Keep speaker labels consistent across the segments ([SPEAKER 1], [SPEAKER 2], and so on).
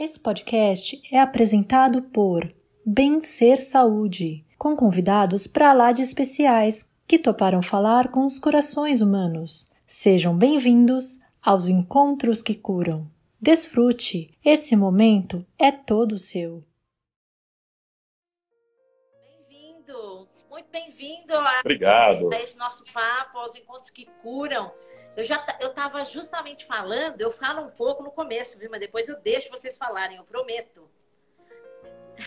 [SPEAKER 1] Esse podcast é apresentado por Bem Ser Saúde, com convidados para lá de especiais que toparam falar com os corações humanos. Sejam bem-vindos aos Encontros que Curam. Desfrute, esse momento é todo seu.
[SPEAKER 2] Bem-vindo, muito bem-vindo a,
[SPEAKER 3] Obrigado.
[SPEAKER 2] a esse nosso papo, aos Encontros que Curam. Eu já eu estava justamente falando, eu falo um pouco no começo, viu? Mas depois eu deixo vocês falarem, eu prometo.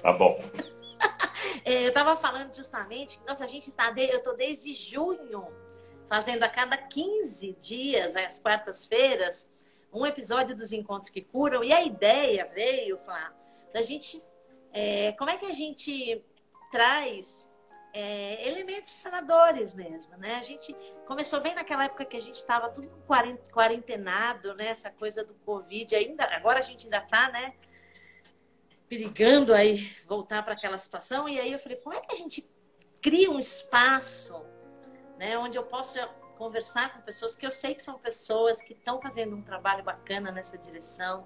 [SPEAKER 3] Tá bom.
[SPEAKER 2] É, eu estava falando justamente que, nossa, a gente tá, de, eu tô desde junho fazendo a cada 15 dias, às quartas-feiras, um episódio dos Encontros que Curam. E a ideia veio, Flá, da gente. É, como é que a gente traz é, elementos sanadores mesmo, né? A gente começou bem naquela época que a gente estava tudo quarentenado, né? Essa coisa do Covid ainda, agora a gente ainda tá, né? Perigando aí voltar para aquela situação. E aí eu falei, como é que a gente cria um espaço, né? Onde eu possa conversar com pessoas que eu sei que são pessoas que estão fazendo um trabalho bacana nessa direção,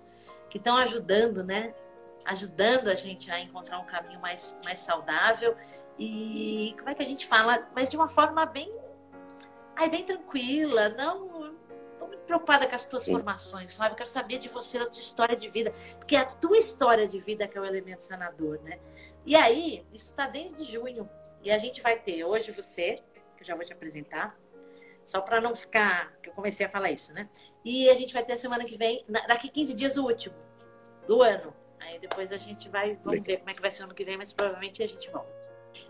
[SPEAKER 2] que estão ajudando, né? Ajudando a gente a encontrar um caminho mais, mais saudável e como é que a gente fala? Mas de uma forma bem, ai, bem tranquila, não estou muito preocupada com as tuas Sim. formações, Flávio. Eu quero saber de você, da tua história de vida, porque é a tua história de vida que é o elemento sanador, né? E aí, isso está desde junho. E a gente vai ter hoje você, que eu já vou te apresentar, só para não ficar, que eu comecei a falar isso, né? E a gente vai ter a semana que vem, daqui 15 dias, o último do ano. Aí depois a gente vai, vamos ver como é que vai ser ano que vem, mas provavelmente a gente volta.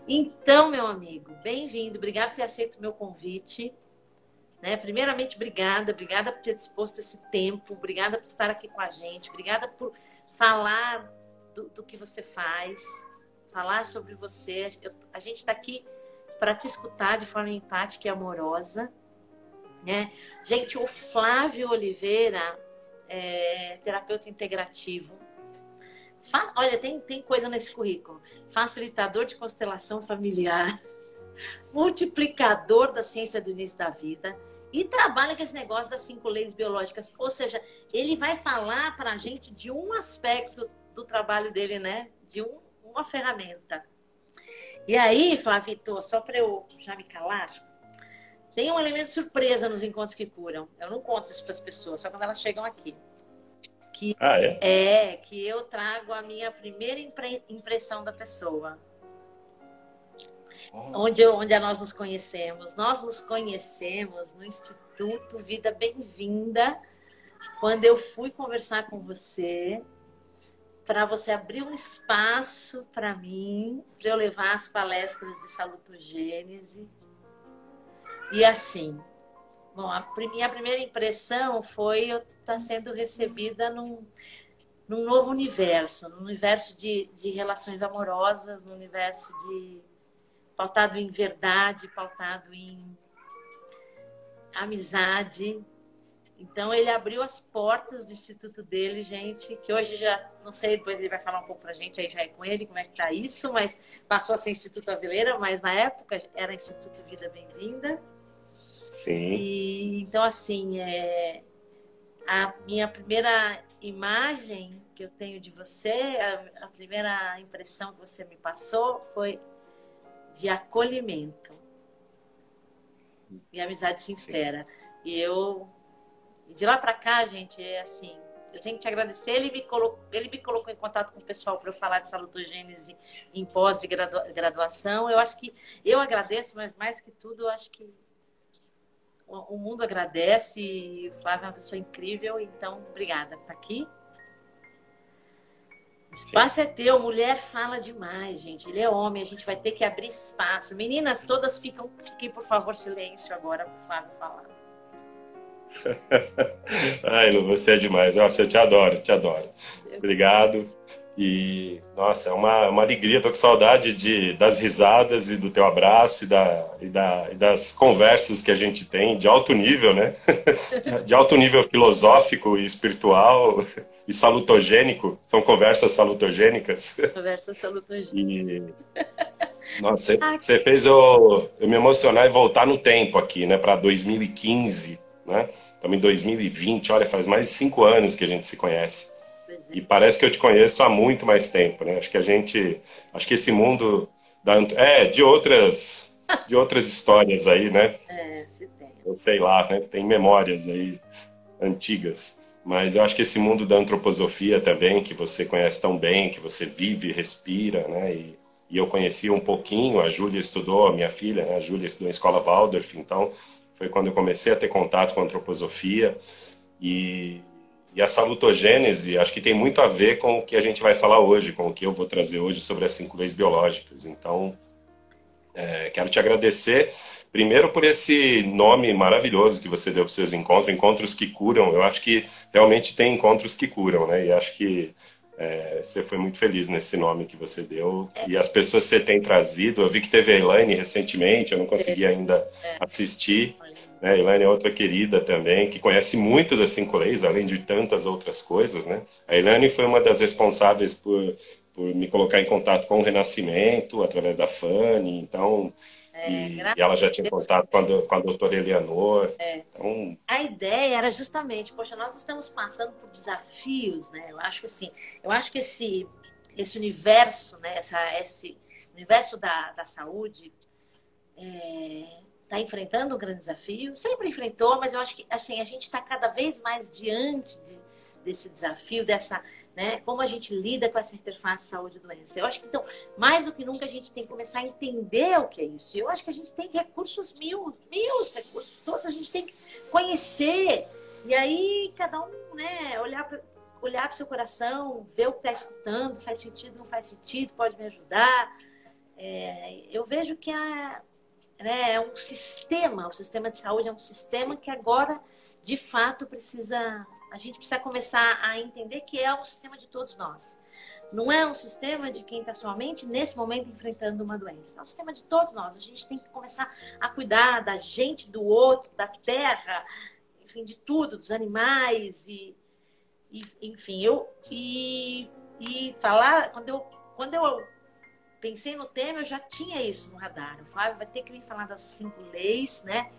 [SPEAKER 2] Então, meu amigo, bem-vindo. Obrigado por ter aceito o meu convite. Né? Primeiramente, obrigada. Obrigada por ter disposto esse tempo. Obrigada por estar aqui com a gente. Obrigada por falar do, do que você faz. Falar sobre você. Eu, a gente está aqui para te escutar de forma empática e amorosa. Né? Gente, o Flávio Oliveira é terapeuta integrativo Fa Olha, tem, tem coisa nesse currículo. Facilitador de constelação familiar, multiplicador da ciência do início da vida e trabalha com esse negócio das cinco leis biológicas. Ou seja, ele vai falar para a gente de um aspecto do trabalho dele, né? De um, uma ferramenta. E aí, Flavito, só para eu já me calar, tem um elemento surpresa nos encontros que curam. Eu não conto isso para as pessoas, só quando elas chegam aqui que
[SPEAKER 3] ah, é?
[SPEAKER 2] é que eu trago a minha primeira impre impressão da pessoa. Oh. Onde, onde nós nos conhecemos. Nós nos conhecemos no Instituto Vida Bem-vinda, quando eu fui conversar com você, para você abrir um espaço para mim, para eu levar as palestras de salutogênese. E assim, Bom, a minha primeira impressão foi eu estar tá sendo recebida num, num novo universo, num universo de, de relações amorosas, num universo de pautado em verdade, pautado em amizade. Então ele abriu as portas do instituto dele, gente, que hoje já não sei, depois ele vai falar um pouco pra gente aí já é com ele como é que tá isso, mas passou a ser Instituto Aveleira, mas na época era Instituto Vida Bem-vinda.
[SPEAKER 3] Sim.
[SPEAKER 2] E, então, assim, é, a minha primeira imagem que eu tenho de você, a, a primeira impressão que você me passou foi de acolhimento e amizade sincera. Sim. E eu, de lá para cá, gente, é assim, eu tenho que te agradecer. Ele me colocou, ele me colocou em contato com o pessoal para eu falar de salutogênese em pós de graduação. Eu acho que eu agradeço, mas mais que tudo, eu acho que o mundo agradece. O Flávio é uma pessoa incrível, então obrigada por estar aqui. O espaço Sim. é teu, mulher fala demais, gente. Ele é homem, a gente vai ter que abrir espaço. Meninas, todas ficam, fiquem, por favor, silêncio agora para o Flávio falar.
[SPEAKER 3] Ai, Lu, você é demais. Nossa, eu te adoro, te adoro. Obrigado. E, nossa, é uma, uma alegria, tô com saudade de, das risadas e do teu abraço e, da, e, da, e das conversas que a gente tem de alto nível, né? de alto nível filosófico e espiritual e salutogênico. São conversas salutogênicas.
[SPEAKER 2] Conversas salutogênicas. E,
[SPEAKER 3] nossa, você fez eu, eu me emocionar e voltar no tempo aqui, né? Para 2015, né? Estamos em 2020, olha, faz mais de cinco anos que a gente se conhece. E parece que eu te conheço há muito mais tempo, né? Acho que a gente, acho que esse mundo da, é de outras, de outras histórias aí, né?
[SPEAKER 2] É, se tem.
[SPEAKER 3] Eu sei lá, né? Tem memórias aí antigas. Mas eu acho que esse mundo da antroposofia também, que você conhece tão bem, que você vive, respira, né? E, e eu conheci um pouquinho, a Júlia estudou, a minha filha, né? A Júlia estudou em escola Waldorf, então foi quando eu comecei a ter contato com a antroposofia. E, e a salutogênese, acho que tem muito a ver com o que a gente vai falar hoje, com o que eu vou trazer hoje sobre as cinco leis biológicas. Então, é, quero te agradecer Primeiro por esse nome maravilhoso que você deu para os seus encontros, encontros que curam. Eu acho que realmente tem encontros que curam, né? E acho que é, você foi muito feliz nesse nome que você deu. E as pessoas que você tem trazido, eu vi que teve a Elaine recentemente, eu não consegui ainda é. assistir. Né? A Elaine é outra querida também, que conhece muito das cinco leis, além de tantas outras coisas, né? A Elaine foi uma das responsáveis por, por me colocar em contato com o Renascimento, através da Fanny, então é, e, e, ela já tinha contato com a, com a doutora Eleanor. É. Então...
[SPEAKER 2] A ideia era justamente, poxa, nós estamos passando por desafios, né? Eu acho que assim, eu acho que esse, esse universo, né? Essa, esse universo da, da saúde está enfrentando um grande desafio. Sempre enfrentou, mas eu acho que assim, a gente está cada vez mais diante de, desse desafio, dessa né? Como a gente lida com essa interface saúde doença. Eu acho que então, mais do que nunca a gente tem que começar a entender o que é isso. Eu acho que a gente tem recursos mil, mil recursos todos, a gente tem que conhecer. E aí cada um, né, olhar para olhar o seu coração, ver o que está escutando, faz sentido, não faz sentido, pode me ajudar. É, eu vejo que a, né, é um sistema, o sistema de saúde é um sistema que agora, de fato, precisa a gente precisa começar a entender que é um sistema de todos nós. Não é um sistema de quem está somente nesse momento enfrentando uma doença. É um sistema de todos nós. A gente tem que começar a cuidar da gente, do outro, da terra, enfim, de tudo, dos animais e, e enfim, eu e, e falar quando eu quando eu pensei no tema, eu já tinha isso no radar. O Flávio vai ter que me falar das cinco leis, né?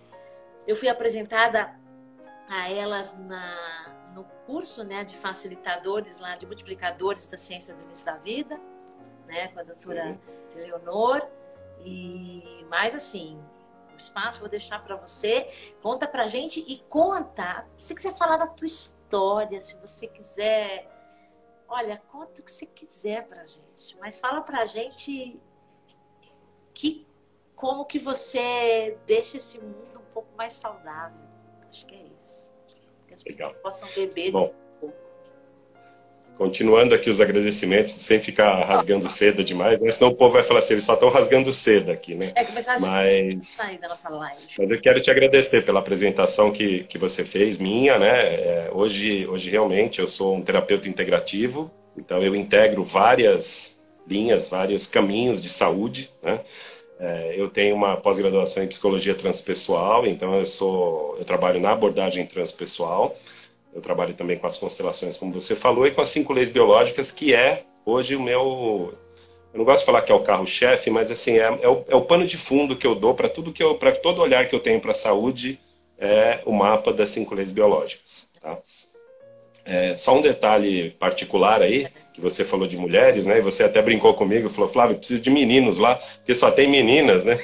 [SPEAKER 2] Eu fui apresentada a elas na no curso né, de facilitadores lá, de multiplicadores da ciência do início da vida, né, com a doutora Sim. Leonor. E mais assim, o espaço vou deixar para você. Conta pra gente e conta, se você quiser falar da tua história, se você quiser. Olha, conta o que você quiser pra gente, mas fala pra gente que como que você deixa esse mundo um pouco mais saudável. Acho que é as
[SPEAKER 3] Legal.
[SPEAKER 2] possam beber
[SPEAKER 3] Bom, Continuando aqui os agradecimentos, sem ficar rasgando seda demais, né? Senão o povo vai falar assim, eles só estão rasgando seda aqui, né?
[SPEAKER 2] É, começar a mas... sair da nossa live.
[SPEAKER 3] Mas eu quero te agradecer pela apresentação que, que você fez, minha, né? É, hoje, hoje, realmente, eu sou um terapeuta integrativo, então eu integro várias linhas, vários caminhos de saúde, né? É, eu tenho uma pós-graduação em psicologia transpessoal, então eu sou, eu trabalho na abordagem transpessoal. Eu trabalho também com as constelações, como você falou, e com as cinco leis biológicas, que é hoje o meu. Eu não gosto de falar que é o carro-chefe, mas assim é, é, o, é o pano de fundo que eu dou para tudo que eu, para todo olhar que eu tenho para a saúde é o mapa das cinco leis biológicas, tá? É, só um detalhe particular aí, que você falou de mulheres, né? E você até brincou comigo, falou, Flávio, preciso de meninos lá, porque só tem meninas, né?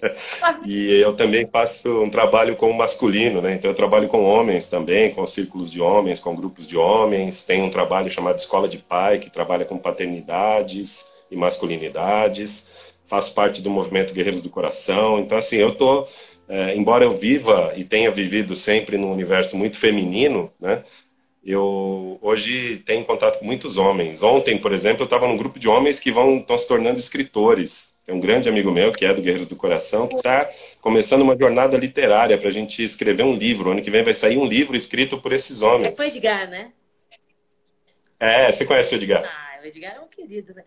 [SPEAKER 3] e eu também faço um trabalho com o masculino, né? Então eu trabalho com homens também, com círculos de homens, com grupos de homens. Tem um trabalho chamado Escola de Pai, que trabalha com paternidades e masculinidades. Faço parte do movimento Guerreiros do Coração. Então, assim, eu tô... É, embora eu viva e tenha vivido sempre num universo muito feminino, né? Eu hoje tenho contato com muitos homens. Ontem, por exemplo, eu estava num grupo de homens que vão estão se tornando escritores. Tem um grande amigo meu que é do Guerreiros do Coração que está começando uma jornada literária para a gente escrever um livro. Ano que vem vai sair um livro escrito por esses homens.
[SPEAKER 2] É o Edgar, né?
[SPEAKER 3] É, você conhece o Edgar?
[SPEAKER 2] Ah, o Edgar é um querido, né?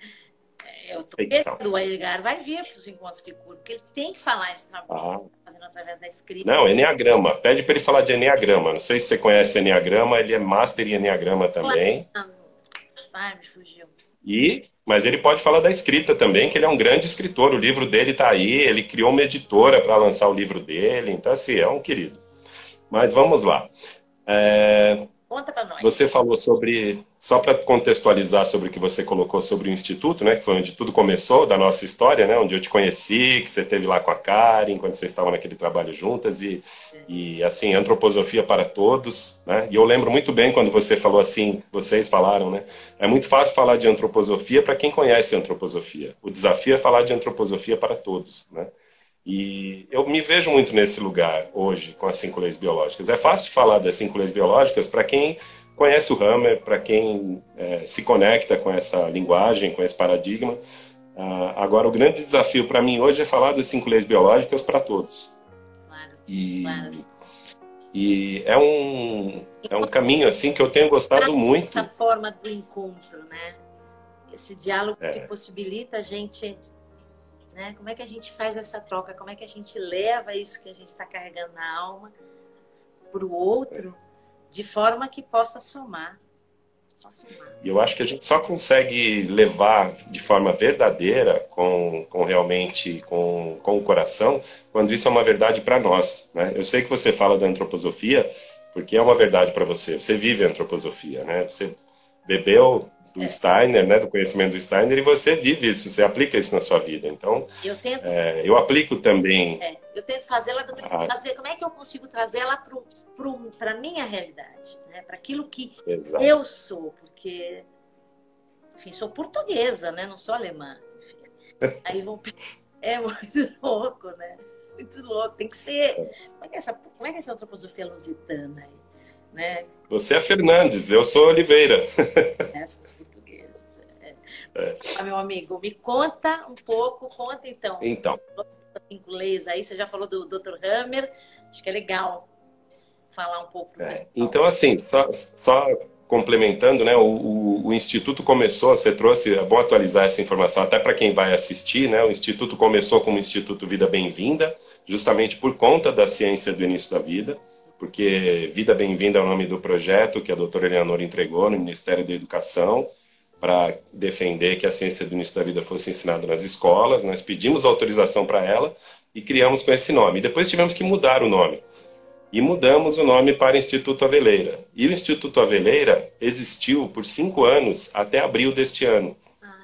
[SPEAKER 2] Eu tô então. o Edgar vai vir para os encontros que curam, porque ele tem que falar esse trabalho, ah. Através da escrita.
[SPEAKER 3] Não, Enneagrama. Pede para ele falar de Enneagrama. Não sei se você conhece Enneagrama, ele é master em Enneagrama também.
[SPEAKER 2] Ai, me fugiu.
[SPEAKER 3] E, mas ele pode falar da escrita também, que ele é um grande escritor. O livro dele está aí, ele criou uma editora para lançar o livro dele. Então, assim, é um querido. Mas vamos lá. É...
[SPEAKER 2] Conta para nós.
[SPEAKER 3] Você falou sobre, só para contextualizar sobre o que você colocou sobre o Instituto, né, que foi onde tudo começou, da nossa história, né, onde eu te conheci, que você esteve lá com a Karen, quando vocês estavam naquele trabalho juntas, e, e assim, antroposofia para todos, né, e eu lembro muito bem quando você falou assim, vocês falaram, né, é muito fácil falar de antroposofia para quem conhece antroposofia, o desafio é falar de antroposofia para todos, né, e eu me vejo muito nesse lugar hoje com as cinco leis biológicas. É fácil falar das cinco leis biológicas para quem conhece o Hammer, para quem é, se conecta com essa linguagem, com esse paradigma. Ah, agora, o grande desafio para mim hoje é falar das cinco leis biológicas para todos.
[SPEAKER 2] Claro,
[SPEAKER 3] e,
[SPEAKER 2] claro.
[SPEAKER 3] e é um, é um caminho assim que eu tenho gostado muito.
[SPEAKER 2] Essa forma do encontro, né? Esse diálogo
[SPEAKER 3] É.
[SPEAKER 2] que possibilita a gente né? Como é que a gente faz essa troca? Como é que a gente leva isso que a gente está carregando na alma para o outro de forma que possa somar?
[SPEAKER 3] E eu acho que a gente só consegue levar de forma verdadeira, com, com realmente com, com o coração, quando isso é uma verdade para nós. Né? Eu sei que você fala da antroposofia, porque é uma verdade para você. Você vive a antroposofia, né? Você bebeu do
[SPEAKER 2] É.
[SPEAKER 3] Steiner, né? Do conhecimento do Steiner, e você vive isso, você aplica isso na sua vida. Então,
[SPEAKER 2] Eu tento,
[SPEAKER 3] é, eu aplico também.
[SPEAKER 2] é, eu tento fazê-la, do-
[SPEAKER 3] Ah.
[SPEAKER 2] fazer, como é que eu consigo trazê-la para a minha realidade, né? Para aquilo que
[SPEAKER 3] Exato.
[SPEAKER 2] eu sou, porque, enfim, sou portuguesa, né? Não sou alemã. Enfim. Aí vão. É muito louco, né? Muito louco. Tem que ser. Como é que é essa, como é que é essa antroposofia lusitana aí? Né?
[SPEAKER 3] Você é Fernandes, eu sou Oliveira.
[SPEAKER 2] né? São os portugueses. É. Ah, meu amigo, me conta um pouco, conta então.
[SPEAKER 3] Então,
[SPEAKER 2] leis aí, você já falou do Dr. Hammer, acho que é legal falar um pouco.
[SPEAKER 3] É, então, assim, só, só complementando, né, o, o, o Instituto começou, você trouxe, é bom atualizar essa informação até para quem vai assistir, né, o Instituto começou como Instituto Vida Bem-vinda, justamente por conta da ciência do início da vida, porque Vida Bem-vinda é o nome do projeto que a doutora Eleanor entregou no Ministério da Educação, para defender que a ciência do início da vida fosse ensinada nas escolas, nós pedimos autorização para ela e criamos com esse nome. Depois tivemos que mudar o nome e mudamos o nome para Instituto Aveleira. E o Instituto Aveleira existiu por cinco anos até abril deste ano,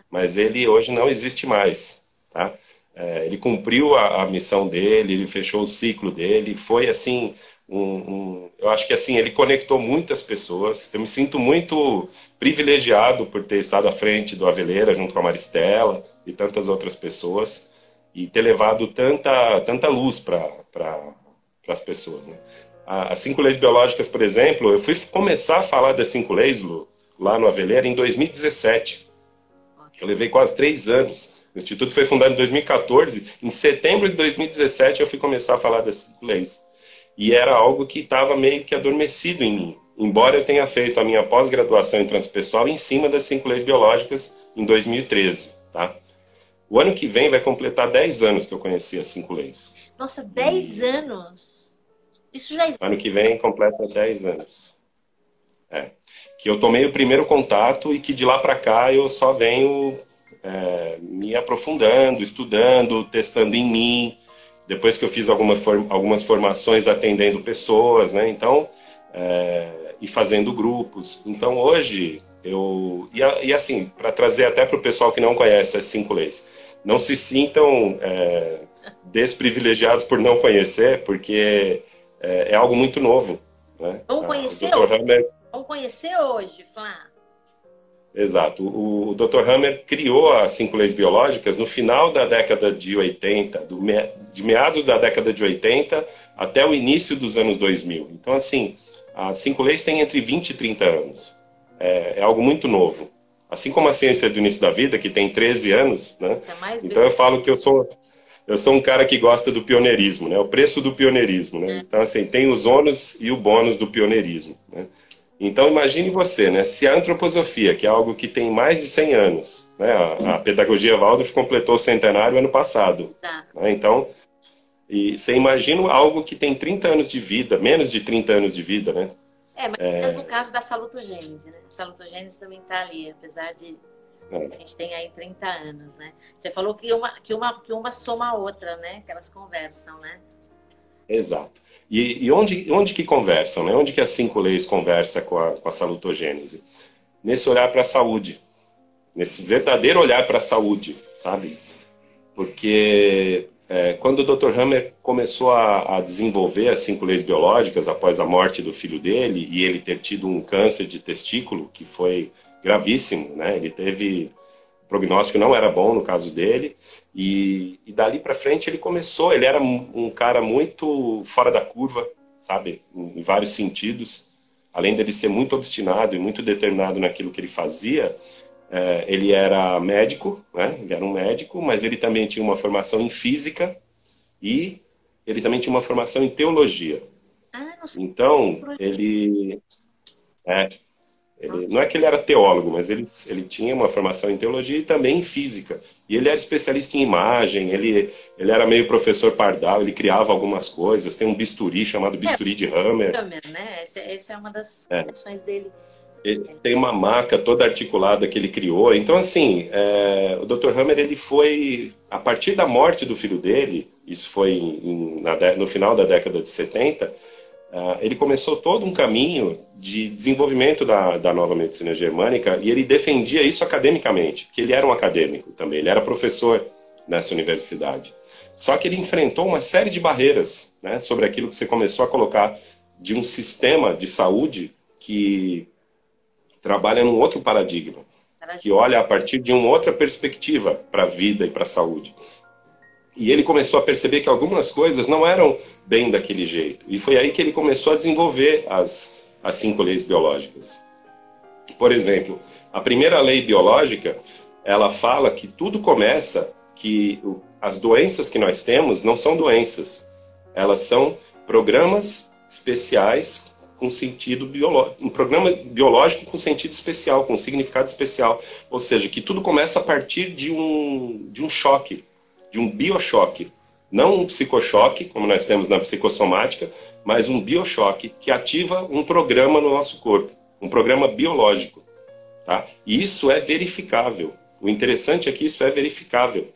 [SPEAKER 3] mas ele hoje não existe mais. Tá? É, ele cumpriu a, a missão dele, ele fechou o ciclo dele, foi assim. Um, um, eu acho que assim ele conectou muitas pessoas. Eu me sinto muito privilegiado por ter estado à frente do Aveleira junto com a Maristela e tantas outras pessoas e ter levado tanta tanta luz para para as pessoas. Né? As cinco leis biológicas, por exemplo, eu fui começar a falar das cinco leis, Lu, lá no Aveleira, em 2017. Eu levei quase três anos. O Instituto foi fundado em 2014. Em setembro de 2017, eu fui começar a falar das cinco leis. E era algo que estava meio que adormecido em mim. Embora eu tenha feito a minha pós-graduação em transpessoal em cima das cinco leis biológicas em 2013, tá? O ano que vem vai completar 10 anos que eu conheci as cinco leis.
[SPEAKER 2] Nossa, 10 anos. Isso já existe.
[SPEAKER 3] Ano que vem completa 10 anos. É. Que eu tomei o primeiro contato e que de lá para cá eu só venho é, me aprofundando, estudando, testando em mim. Depois que eu fiz alguma form algumas formações atendendo pessoas, né? Então, é, e fazendo grupos. Então, hoje, eu. E, e assim, para trazer até para o pessoal que não conhece as cinco leis, não se sintam é, desprivilegiados por não conhecer, porque é, é algo muito novo. Né?
[SPEAKER 2] Vamos
[SPEAKER 3] Ah,
[SPEAKER 2] conhecer
[SPEAKER 3] Dr. Hammer,
[SPEAKER 2] Vamos conhecer hoje, Flá.
[SPEAKER 3] Exato. O, o Dr. Hammer criou as cinco leis biológicas no final da década de 80, do de meados da década de 80 até o início dos anos 2000. Então, assim, as cinco leis têm entre 20 e 30 anos. É, é algo muito novo. Assim como a ciência do início da vida, que tem 13 anos, né?
[SPEAKER 2] É
[SPEAKER 3] Então eu falo que eu sou eu sou um cara que gosta do pioneirismo, né? O preço do pioneirismo, né? Então assim tem os ônus e o bônus do pioneirismo. Né? Então imagine você, né? Se a antroposofia, que é algo que tem mais de 100 anos, né? A, a pedagogia Waldorf completou o centenário ano passado. Né? Então e você imagina algo que tem 30 anos de vida, menos de 30 anos de vida, né?
[SPEAKER 2] É, mas mesmo no caso da salutogênese, né? A salutogênese também está ali, apesar de
[SPEAKER 3] É.
[SPEAKER 2] a gente tem aí 30 anos, né? Você falou que uma, que uma, que uma soma a outra, né? Que elas conversam, né?
[SPEAKER 3] Exato. E, e, onde, onde que conversam? Né? Onde que as cinco leis conversam com a, com a salutogênese? Nesse olhar para a saúde. Nesse verdadeiro olhar para a saúde, sabe? Porque é, quando o Dr. Hammer começou a, a, desenvolver as cinco leis biológicas após a morte do filho dele e ele ter tido um câncer de testículo que foi gravíssimo, né? Ele teve o prognóstico não era bom no caso dele e, e dali para frente ele começou. Ele era um cara muito fora da curva, sabe, em, vários sentidos. Além dele ser muito obstinado e muito determinado naquilo que ele fazia, é, ele era médico, né? Ele era um médico, mas ele também tinha uma formação em física e ele também tinha uma formação em teologia. Ah, então ele é, ele, não é que ele era teólogo, mas ele, ele tinha uma formação em teologia e também em física. E ele era especialista em imagem, ele, ele era meio professor pardal, ele criava algumas coisas. Tem um bisturi chamado bisturi é, de Hammer.
[SPEAKER 2] Hammer, né? Essa, essa é uma das é. dele.
[SPEAKER 3] Ele tem uma maca toda articulada que ele criou. Então, assim, é, o Dr. Hammer, ele foi, a partir da morte do filho dele, isso foi em, na, no final da década de 70, Uh, ele começou todo um caminho de desenvolvimento da, da nova medicina germânica e ele defendia isso academicamente, porque ele era um acadêmico também, ele era professor nessa universidade. Só que ele enfrentou uma série de barreiras né, sobre aquilo que você começou a colocar de um sistema de saúde que trabalha num outro paradigma, que olha a partir de uma outra perspectiva para a vida e para a saúde. E ele começou a perceber que algumas coisas não eram bem daquele jeito. E foi aí que ele começou a desenvolver as, as cinco leis biológicas. Por exemplo, a primeira lei biológica, ela fala que tudo começa que as doenças que nós temos não são doenças. Elas são programas especiais com sentido biológico, um programa biológico com sentido especial, com significado especial. Ou seja, que tudo começa a partir de um, de um choque de um biochoque. Não um psicochoque, como nós temos na psicossomática, mas um biochoque que ativa um programa no nosso corpo, um programa biológico. Tá? E isso é verificável. O interessante é que isso é verificável.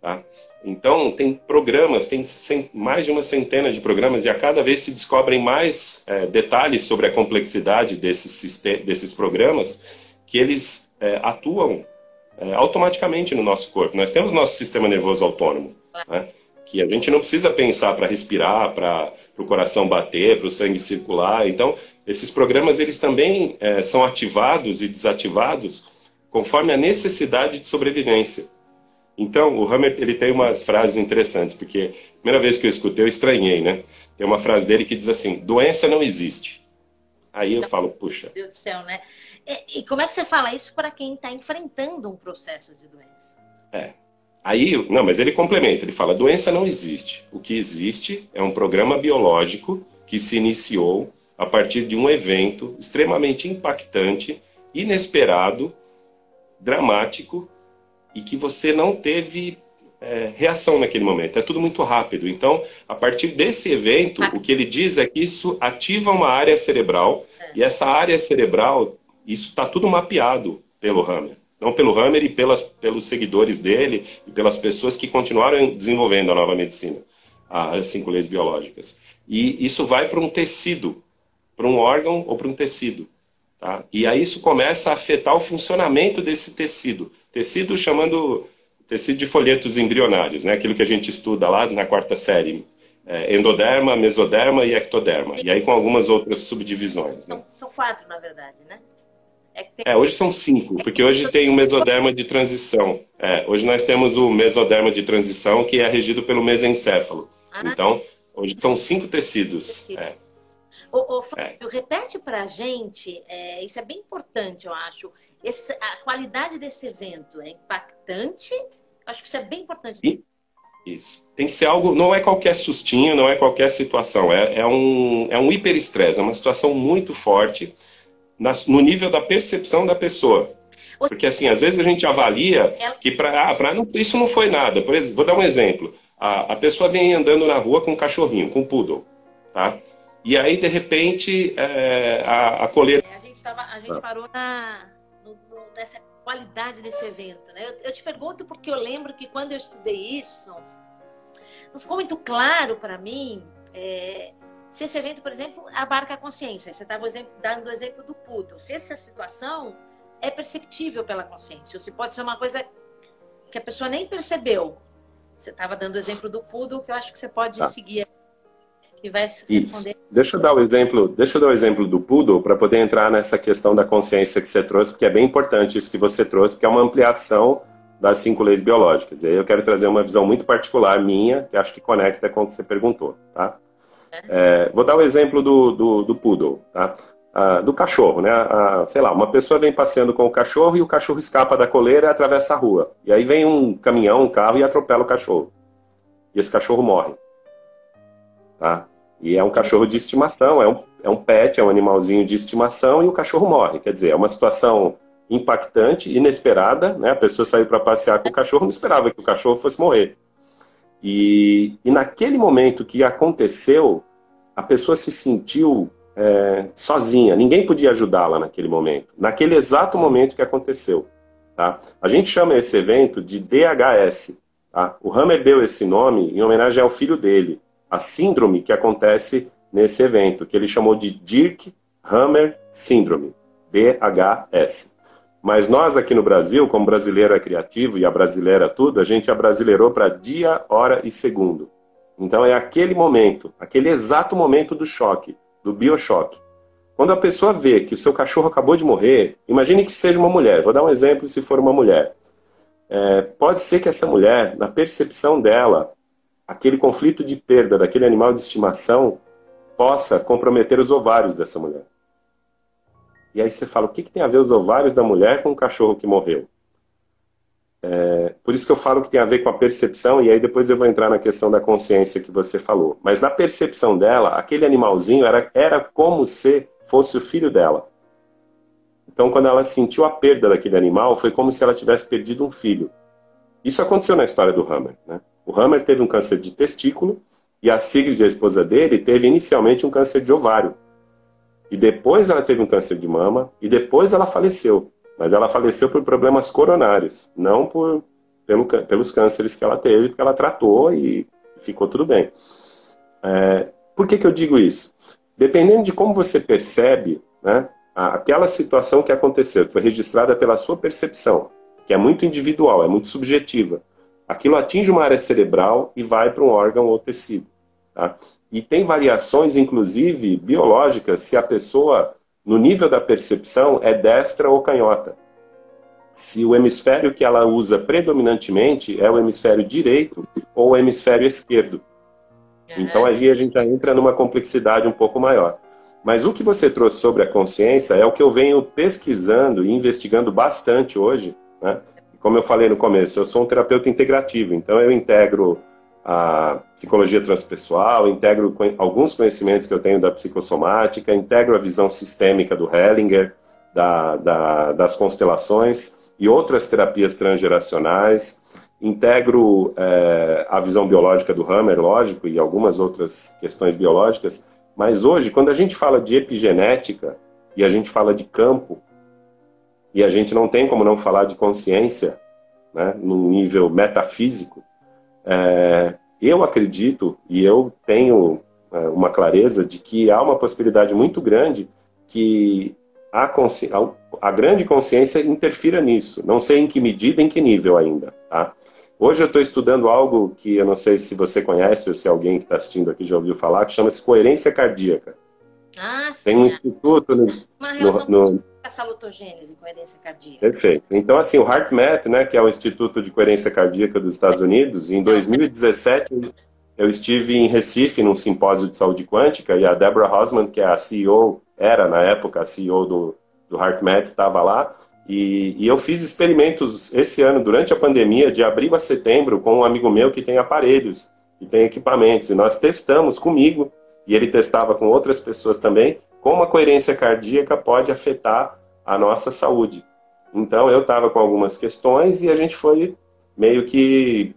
[SPEAKER 3] Tá? Então, tem programas, tem mais de uma centena de programas, e a cada vez se descobrem mais é, detalhes sobre a complexidade desses, desses programas, que eles é, atuam é, automaticamente no nosso corpo. Nós temos nosso sistema nervoso autônomo, né? que a gente não precisa pensar para respirar, para o coração bater, para o sangue circular. Então, esses programas eles também é, são ativados e desativados conforme a necessidade de sobrevivência. Então, o Hammer ele tem umas frases interessantes, porque a primeira vez que eu escutei eu estranhei, né? Tem uma frase dele que diz assim: doença não existe. Aí eu falo, puxa.
[SPEAKER 2] Meu Deus do céu, né? E, como é que você fala isso para quem está enfrentando um processo de doença?
[SPEAKER 3] É. Aí, não, mas ele complementa, ele fala: doença não existe. O que existe é um programa biológico que se iniciou a partir de um evento extremamente impactante, inesperado, dramático e que você não teve é, reação naquele momento. É tudo muito rápido. Então, a partir desse evento, o que ele diz é que isso ativa uma área cerebral é. e essa área cerebral isso está tudo mapeado pelo Hammer. Não pelo Hammer e pelas, pelos seguidores dele e pelas pessoas que continuaram desenvolvendo a nova medicina, as cinco leis biológicas. E isso vai para um tecido, para um órgão ou para um tecido. Tá? E aí isso começa a afetar o funcionamento desse tecido. Tecido chamando tecido de folhetos embrionários, né? aquilo que a gente estuda lá na quarta série. É, endoderma, mesoderma e ectoderma. E aí com algumas outras subdivisões.
[SPEAKER 2] Né? São, são quatro, na verdade, né?
[SPEAKER 3] É, é, hoje são cinco, porque hoje tem o mesoderma de transição. É, hoje nós temos o mesoderma de transição, que é regido pelo mesencéfalo. Ah, então, hoje são cinco tecidos.
[SPEAKER 2] É. Ô, ô, Fábio, é. repete para a gente, é, isso é bem importante, eu acho. Esse, a qualidade desse evento é impactante? Acho que isso é bem importante.
[SPEAKER 3] E, isso. Tem que ser algo, não é qualquer sustinho, não é qualquer situação. É, é um, é um hiperestresse, é uma situação muito forte no nível da percepção da pessoa. Porque, assim, às vezes a gente avalia que para ah, isso não foi nada. Por exemplo, vou dar um exemplo. A, a pessoa vem andando na rua com um cachorrinho, com um poodle, tá? E aí, de repente, é, a, a coleira...
[SPEAKER 2] A gente, tava, a gente parou na, no, no, nessa qualidade desse evento, né? Eu, eu te pergunto porque eu lembro que quando eu estudei isso, não ficou muito claro para mim é, se esse evento, por exemplo, abarca a consciência. Você estava dando o exemplo do poodle. Se essa situação é perceptível pela consciência, ou se pode ser uma coisa que a pessoa nem percebeu. Você estava dando o exemplo do poodle, que eu acho que você pode tá. seguir que vai responder. Isso.
[SPEAKER 3] Deixa eu dar o exemplo, deixa eu dar o exemplo do poodle para poder entrar nessa questão da consciência que você trouxe, porque é bem importante isso que você trouxe, porque é uma ampliação das cinco leis biológicas. E aí eu quero trazer uma visão muito particular minha, que acho que conecta com o que você perguntou, tá? É, vou dar o exemplo do, do, do poodle, tá? Ah, do cachorro, né? Ah, sei lá, uma pessoa vem passeando com o cachorro e o cachorro escapa da coleira e atravessa a rua. E aí vem um caminhão, um carro e atropela o cachorro. E esse cachorro morre. Tá? E é um cachorro de estimação, é um, é um pet, é um animalzinho de estimação e o cachorro morre. Quer dizer, é uma situação impactante, inesperada, né? A pessoa saiu para passear com o cachorro, não esperava que o cachorro fosse morrer. E, e naquele momento que aconteceu, a pessoa se sentiu é, sozinha, ninguém podia ajudá-la naquele momento, naquele exato momento que aconteceu. Tá? A gente chama esse evento de DHS. Tá? O Hammer deu esse nome em homenagem ao filho dele, a síndrome que acontece nesse evento, que ele chamou de Dirk Hammer Syndrome, DHS. Mas nós aqui no Brasil, como brasileiro é criativo e a brasileira tudo, a gente abrasileirou para dia, hora e segundo. Então é aquele momento, aquele exato momento do choque, do biochoque. Quando a pessoa vê que o seu cachorro acabou de morrer, imagine que seja uma mulher. Vou dar um exemplo se for uma mulher. É, pode ser que essa mulher, na percepção dela, aquele conflito de perda daquele animal de estimação possa comprometer os ovários dessa mulher. E aí você fala, o que, que tem a ver os ovários da mulher com o cachorro que morreu? É, por isso que eu falo que tem a ver com a percepção, e aí depois eu vou entrar na questão da consciência que você falou. Mas na percepção dela, aquele animalzinho era, era como se fosse o filho dela. Então, quando ela sentiu a perda daquele animal, foi como se ela tivesse perdido um filho. Isso aconteceu na história do Hammer. Né? O Hammer teve um câncer de testículo e a Sigrid, a esposa dele, teve inicialmente um câncer de ovário. E depois ela teve um câncer de mama e depois ela faleceu. Mas ela faleceu por problemas coronários, não por pelo, pelos cânceres que ela teve, porque ela tratou e ficou tudo bem. É, por que, que eu digo isso? Dependendo de como você percebe, né, aquela situação que aconteceu, que foi registrada pela sua percepção, que é muito individual, é muito subjetiva, aquilo atinge uma área cerebral e vai para um órgão ou tecido. Tá? E tem variações, inclusive, biológicas, se a pessoa, no nível da percepção, é destra ou canhota. Se o hemisfério que ela usa predominantemente é o hemisfério direito ou o hemisfério esquerdo. Então aí a gente já entra numa complexidade um pouco maior. Mas o que você trouxe sobre a consciência é o que eu venho pesquisando e investigando bastante hoje, né? como eu falei no começo, eu sou um terapeuta integrativo, então eu integro a psicologia transpessoal, integro alguns conhecimentos que eu tenho da psicossomática, integro a visão sistêmica do Hellinger, da, da, das constelações e outras terapias transgeracionais, integro é, a visão biológica do Hammer, lógico, e algumas outras questões biológicas, mas hoje, quando a gente fala de epigenética e a gente fala de campo, e a gente não tem como não falar de consciência, né, num nível metafísico, é, eu acredito e eu tenho é, uma clareza de que há uma possibilidade muito grande que a, a, a, grande consciência interfira nisso. Não sei em que medida, em que nível ainda. Tá? Hoje eu estou estudando algo que eu não sei se você conhece ou se alguém que está assistindo aqui já ouviu falar, que chama-se coerência cardíaca.
[SPEAKER 2] Ah, sim.
[SPEAKER 3] Tem um instituto no, no, no
[SPEAKER 2] a salutogênese, coerência cardíaca?
[SPEAKER 3] Perfeito. Então, assim, o HeartMath, né, que é o Instituto de Coerência Cardíaca dos Estados Unidos, em 2017 eu estive em Recife num simpósio de saúde quântica e a Deborah Hosman, que é a CEO, era na época a CEO do, do HeartMath, estava lá. E, e, eu fiz experimentos esse ano, durante a pandemia, de abril a setembro, com um amigo meu que tem aparelhos e tem equipamentos. E nós testamos comigo, e ele testava com outras pessoas também, como a coerência cardíaca pode afetar a nossa saúde. Então eu estava com algumas questões e a gente foi meio que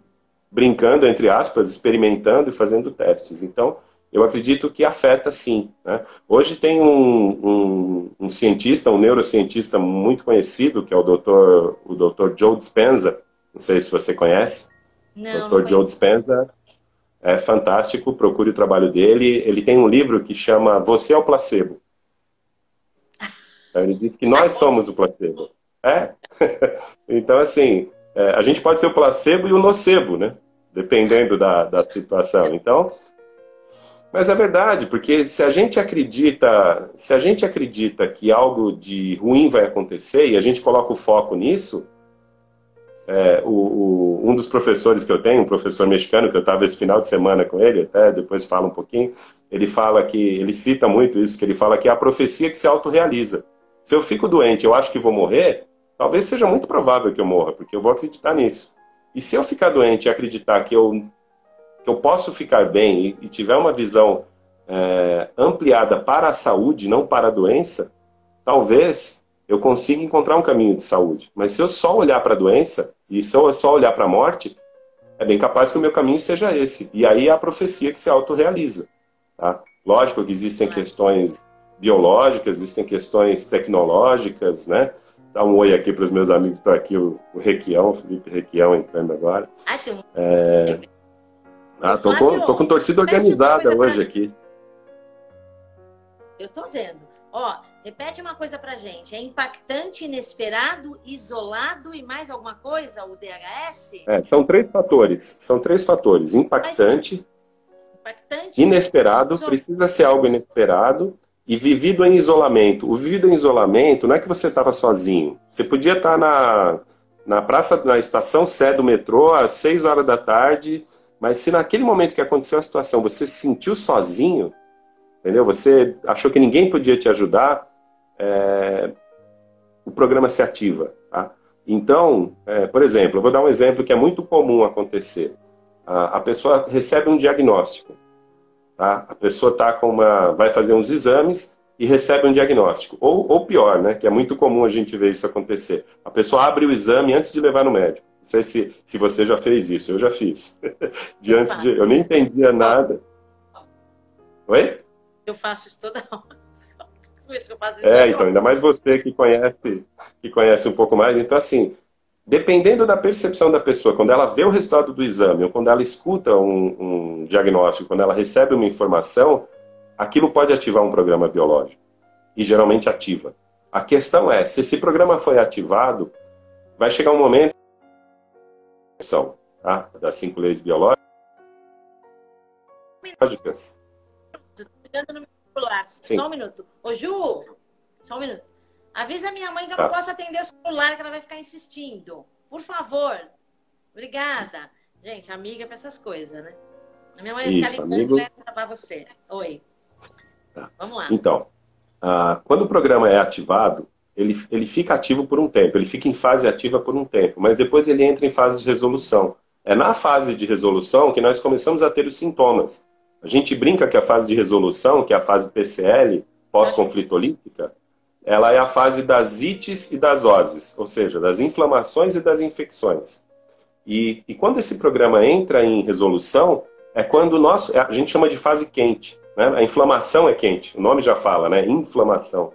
[SPEAKER 3] brincando, entre aspas, experimentando e fazendo testes. Então eu acredito que afeta sim. Né? Hoje tem um, um, um, cientista, um neurocientista muito conhecido, que é o Dr. o Dr. Joe Dispenza, não sei se você conhece.
[SPEAKER 2] Não,
[SPEAKER 3] Dr. Joe Dispenza é fantástico, procure o trabalho dele. Ele tem um livro que chama Você é o Placebo. Ele diz que nós somos o placebo. É. então, assim, é, a gente pode ser o placebo e o nocebo, né? Dependendo da, da situação. Então, mas é verdade, porque se a gente acredita, se a gente acredita que algo de ruim vai acontecer e a gente coloca o foco nisso, é, o, o, um dos professores que eu tenho, um professor mexicano, que eu estava esse final de semana com ele, até depois fala um pouquinho, ele fala que, ele cita muito isso, que ele fala que é a profecia que se autorrealiza. Se eu fico doente, eu acho que vou morrer, talvez seja muito provável que eu morra, porque eu vou acreditar nisso. E se eu ficar doente e acreditar que eu, que eu posso ficar bem e, e tiver uma visão é, ampliada para a saúde, não para a doença, talvez eu consiga encontrar um caminho de saúde. Mas se eu só olhar para a doença, e se eu só olhar para a morte, é bem capaz que o meu caminho seja esse. E aí é a profecia que se autorrealiza. Tá? Lógico que existem questões biológicas, existem questões tecnológicas, né? Dá um oi aqui para os meus amigos que estão aqui, o, o Requião, o Felipe Requião entrando agora. Ah, tem um... É... Ah, tô com, tô com torcida organizada hoje aqui.
[SPEAKER 2] Eu tô vendo. Ó, repete uma coisa pra gente. É impactante, inesperado, isolado e mais alguma coisa o DHS?
[SPEAKER 3] É, são três fatores. São três fatores. Impactante, Mas, impactante inesperado, isolado. precisa ser algo inesperado e vivido em isolamento. O vivido em isolamento não é que você estava sozinho. Você podia estar na, na praça, na estação Sé do metrô às 6 horas da tarde, mas se naquele momento que aconteceu a situação você se sentiu sozinho, entendeu? Você achou que ninguém podia te ajudar, é, o programa se ativa. Tá? Então, é, por exemplo, eu vou dar um exemplo que é muito comum acontecer. A, a pessoa recebe um diagnóstico. Tá? A pessoa tá com uma, vai fazer uns exames e recebe um diagnóstico. Ou, ou pior, né, que é muito comum a gente ver isso acontecer. A pessoa abre o exame antes de levar no médico. Não sei se, se você já fez isso, eu já fiz. de antes de, eu nem entendia nada. Oi?
[SPEAKER 2] Eu faço isso toda hora.
[SPEAKER 3] É, então, ainda mais você que conhece, que conhece um pouco mais. Então, assim, dependendo da percepção da pessoa, quando ela vê o resultado do exame, ou quando ela escuta um, um diagnóstico, quando ela recebe uma informação, aquilo pode ativar um programa biológico. E geralmente ativa. A questão é, se esse programa foi ativado, vai chegar um momento tá? das cinco leis biológicas.
[SPEAKER 2] No meu celular. Só um minuto. Ô, Ju, só um minuto. Avisa minha mãe que eu tá. não posso atender o celular, que ela vai ficar insistindo. Por favor. Obrigada. Gente, amiga para essas coisas, né? A minha mãe vai
[SPEAKER 3] Isso, ficar ligando amigo...
[SPEAKER 2] e gravar você. Oi.
[SPEAKER 3] Tá. Vamos lá. Então, uh, quando o programa é ativado, ele, ele fica ativo por um tempo, ele fica em fase ativa por um tempo, mas depois ele entra em fase de resolução. É na fase de resolução que nós começamos a ter os sintomas. A gente brinca que a fase de resolução, que é a fase PCL, pós-conflitolítica, ela é a fase das ites e das oses, ou seja, das inflamações e das infecções. E, e quando esse programa entra em resolução, é quando o nosso, a gente chama de fase quente. Né? A inflamação é quente, o nome já fala, né? Inflamação.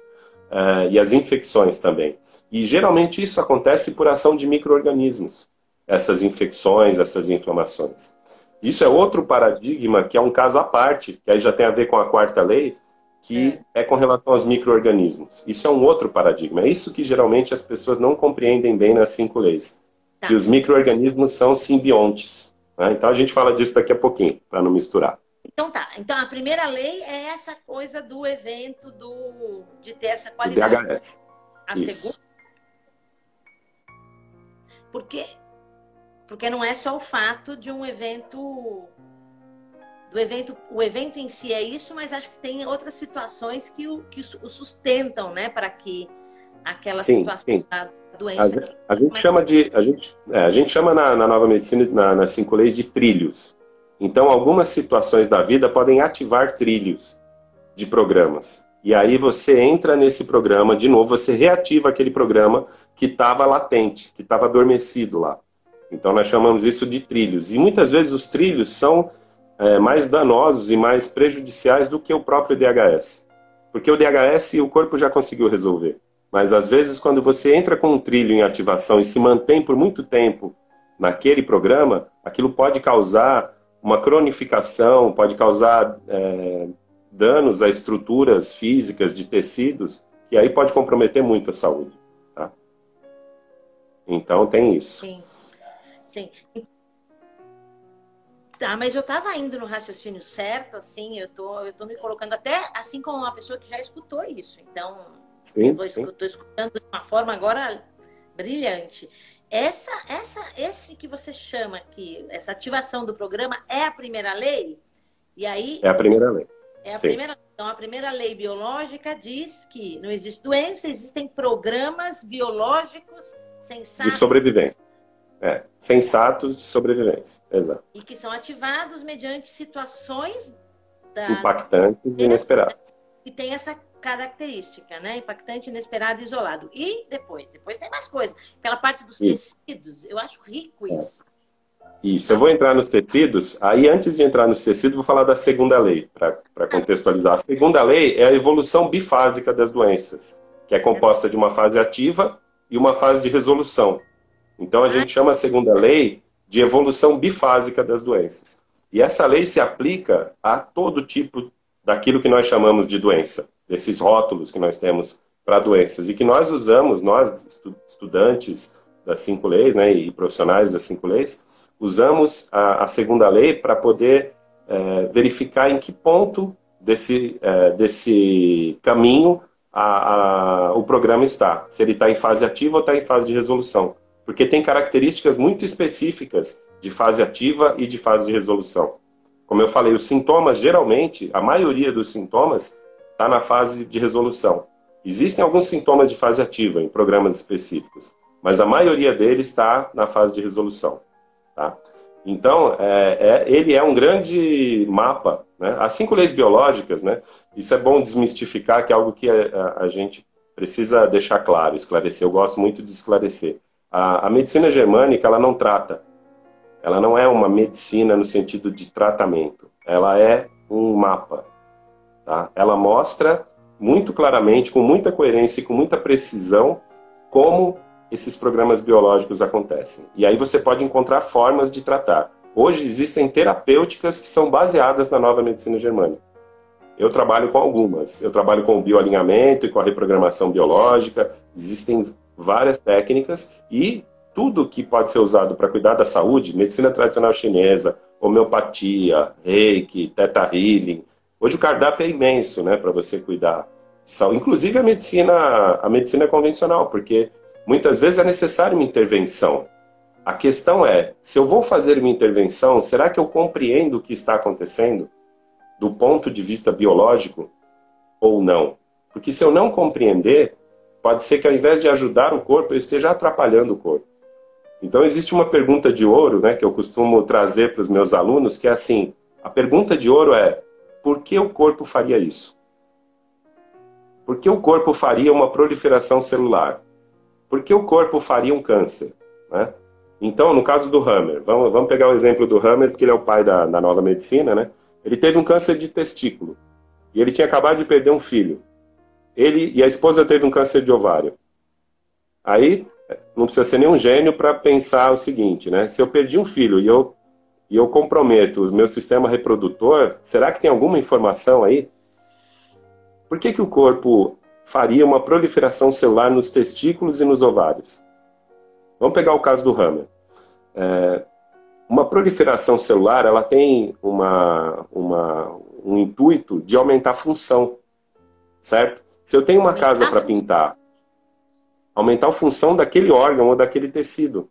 [SPEAKER 3] Uh, e as infecções também. E geralmente isso acontece por ação de micro-organismos, essas infecções, essas inflamações. Isso é outro paradigma que é um caso à parte, que aí já tem a ver com a quarta lei, que é, é com relação aos micro-organismos. Isso é um outro paradigma. É isso que geralmente as pessoas não compreendem bem nas cinco leis. Tá. Que os micro-organismos são simbiontes. Né? Então a gente fala disso daqui a pouquinho, para não misturar.
[SPEAKER 2] Então tá. Então a primeira lei é essa coisa do evento do de ter essa qualidade.
[SPEAKER 3] DHS.
[SPEAKER 2] A Isso. segunda. Porque porque não é só o fato de um evento do evento, o evento em si é isso, mas acho que tem outras situações que o, que o sustentam, né, para que aquela sim, situação sim. da doença.
[SPEAKER 3] A, a gente chama de, a gente, é, a gente chama na, na nova medicina, na, nas cinco leis, de trilhos. Então, algumas situações da vida podem ativar trilhos de programas. E aí você entra nesse programa, de novo, você reativa aquele programa que estava latente, que estava adormecido lá. Então, nós chamamos isso de trilhos. E muitas vezes os trilhos são é, mais danosos e mais prejudiciais do que o próprio DHS. Porque o DHS o corpo já conseguiu resolver. Mas às vezes, quando você entra com um trilho em ativação e se mantém por muito tempo naquele programa, aquilo pode causar uma cronificação, pode causar é, danos a estruturas físicas de tecidos, e aí pode comprometer muito a saúde. Tá? Então tem isso.
[SPEAKER 2] Sim. Sim. Tá, mas eu estava indo no raciocínio certo, assim, eu tô, eu tô me colocando até assim como uma pessoa que já escutou isso. Então, sim, eu estou escutando de uma forma agora brilhante. Essa, essa, esse que você chama aqui, essa ativação do programa é a primeira lei? E aí.
[SPEAKER 3] É a primeira lei.
[SPEAKER 2] É a Sim. primeira. Então, a primeira lei biológica diz que não existe doença, existem programas biológicos sensatos.
[SPEAKER 3] De sobrevivência. É, sensatos de sobrevivência. Exato.
[SPEAKER 2] E que são ativados mediante situações da...
[SPEAKER 3] impactantes e inesperadas.
[SPEAKER 2] E tem essa característica, né? Impactante, inesperado, isolado. E depois? Depois tem mais coisas. Aquela parte dos isso. tecidos, eu acho rico é. isso.
[SPEAKER 3] Isso, eu vou entrar nos tecidos. Aí, antes de entrar nos tecidos, vou falar da segunda lei, para contextualizar. A segunda lei é a evolução bifásica das doenças, que é composta de uma fase ativa e uma fase de resolução. Então, a gente chama a segunda lei de evolução bifásica das doenças. E essa lei se aplica a todo tipo daquilo que nós chamamos de doença desses rótulos que nós temos para doenças. E que nós usamos, nós estudantes das cinco leis, né, e profissionais das cinco leis, usamos a, a segunda lei para poder é, verificar em que ponto desse, é, desse caminho a, a, o programa está, se ele está em fase ativa ou está em fase de resolução, porque tem características muito específicas de fase ativa e de fase de resolução. Como eu falei, os sintomas, geralmente, a maioria dos sintomas está na fase de resolução. Existem alguns sintomas de fase ativa em programas específicos, mas a maioria deles está na fase de resolução. Tá? Então, é, é, ele é um grande mapa. Né? As cinco leis biológicas, né? isso é bom desmistificar, que é algo que a, a gente precisa deixar claro, esclarecer. Eu gosto muito de esclarecer. A, a medicina germânica, ela não trata. Ela não é uma medicina no sentido de tratamento. Ela é um mapa. Tá? Ela mostra muito claramente, com muita coerência e com muita precisão, como esses programas biológicos acontecem. E aí você pode encontrar formas de tratar. Hoje existem terapêuticas que são baseadas na nova medicina germânica. Eu trabalho com algumas. Eu trabalho com o bioalinhamento e com a reprogramação biológica. Existem várias técnicas e tudo que pode ser usado para cuidar da saúde, medicina tradicional chinesa, homeopatia, reiki, teta healing, Hoje o cardápio é imenso, né, para você cuidar. Inclusive a medicina, a medicina convencional, porque muitas vezes é necessária uma intervenção. A questão é, se eu vou fazer uma intervenção, será que eu compreendo o que está acontecendo do ponto de vista biológico ou não? Porque se eu não compreender, pode ser que ao invés de ajudar o corpo, eu esteja atrapalhando o corpo. Então existe uma pergunta de ouro, né, que eu costumo trazer para os meus alunos, que é assim: a pergunta de ouro é: por que o corpo faria isso? Por que o corpo faria uma proliferação celular? Por que o corpo faria um câncer? Né? Então, no caso do Hammer, vamos, vamos pegar o exemplo do Hammer, porque ele é o pai da, da nova medicina, né? Ele teve um câncer de testículo e ele tinha acabado de perder um filho. Ele e a esposa teve um câncer de ovário. Aí, não precisa ser nenhum gênio para pensar o seguinte, né? Se eu perdi um filho e eu e eu comprometo o meu sistema reprodutor, será que tem alguma informação aí? Por que, que o corpo faria uma proliferação celular nos testículos e nos ovários? Vamos pegar o caso do Hammer. É, uma proliferação celular, ela tem uma, uma, um intuito de aumentar a função, certo? Se eu tenho uma casa para pintar, aumentar a função daquele órgão ou daquele tecido.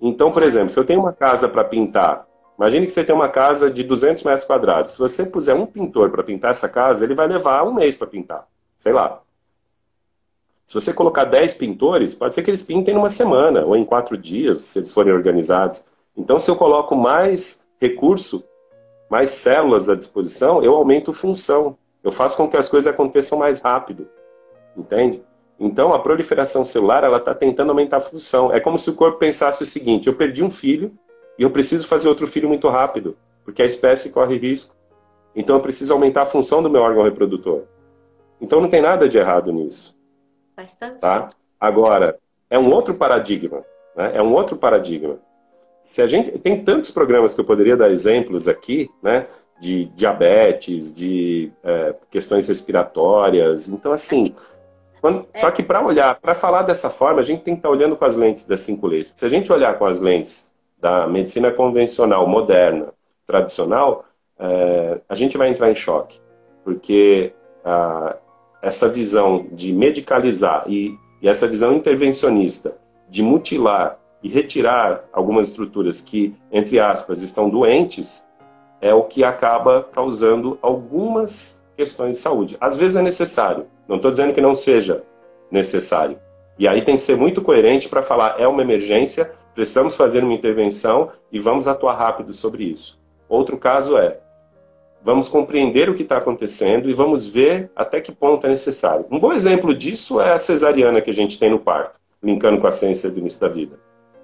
[SPEAKER 3] Então, por exemplo, se eu tenho uma casa para pintar Imagine que você tem uma casa de 200 metros quadrados. Se você puser um pintor para pintar essa casa, ele vai levar um mês para pintar. Sei lá. Se você colocar 10 pintores, pode ser que eles pintem numa semana ou em quatro dias, se eles forem organizados. Então, se eu coloco mais recurso, mais células à disposição, eu aumento função. Eu faço com que as coisas aconteçam mais rápido. Entende? Então, a proliferação celular, ela está tentando aumentar a função. É como se o corpo pensasse o seguinte: eu perdi um filho, e eu preciso fazer outro filho muito rápido, porque a espécie corre risco. Então eu preciso aumentar a função do meu órgão reprodutor. Então não tem nada de errado nisso.
[SPEAKER 2] Faz tanto
[SPEAKER 3] tá? Agora, é um outro paradigma. Né? É um outro paradigma. Se a gente tem tantos programas que eu poderia dar exemplos aqui, né? De diabetes, de é, questões respiratórias. Então, assim, quando, só que para olhar, para falar dessa forma, a gente tem que estar tá olhando com as lentes das cinco leis. Se a gente olhar com as lentes da medicina convencional, moderna, tradicional, é, a gente vai entrar em choque, porque a, essa visão de medicalizar e, e essa visão intervencionista de mutilar e retirar algumas estruturas que, entre aspas, estão doentes, é o que acaba causando algumas questões de saúde. Às vezes é necessário, não estou dizendo que não seja necessário. E aí tem que ser muito coerente para falar, é uma emergência, precisamos fazer uma intervenção e vamos atuar rápido sobre isso. Outro caso é, vamos compreender o que está acontecendo e vamos ver até que ponto é necessário. Um bom exemplo disso é a cesariana que a gente tem no parto, linkando com a ciência do início da vida.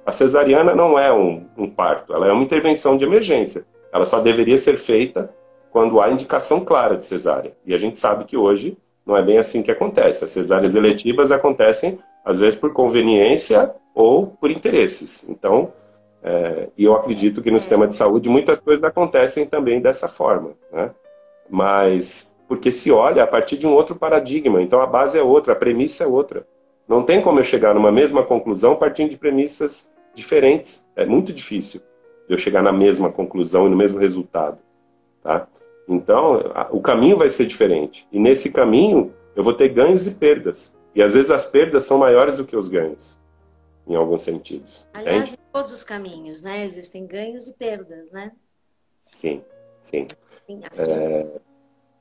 [SPEAKER 3] A cesariana não é um, um parto, ela é uma intervenção de emergência. Ela só deveria ser feita quando há indicação clara de cesárea. E a gente sabe que hoje não é bem assim que acontece. As cesáreas eletivas acontecem, às vezes, por conveniência ou por interesses. Então, é, e eu acredito que no sistema de saúde muitas coisas acontecem também dessa forma. Né? Mas, porque se olha a partir de um outro paradigma. Então, a base é outra, a premissa é outra. Não tem como eu chegar numa mesma conclusão partindo de premissas diferentes. É muito difícil eu chegar na mesma conclusão e no mesmo resultado. Tá? Então, o caminho vai ser diferente. E nesse caminho, eu vou ter ganhos e perdas. E às vezes as perdas são maiores do que os ganhos, em alguns sentidos.
[SPEAKER 2] Aliás, entende? em todos os caminhos, né? Existem ganhos e perdas, né?
[SPEAKER 3] Sim, sim.
[SPEAKER 2] sim assim. é...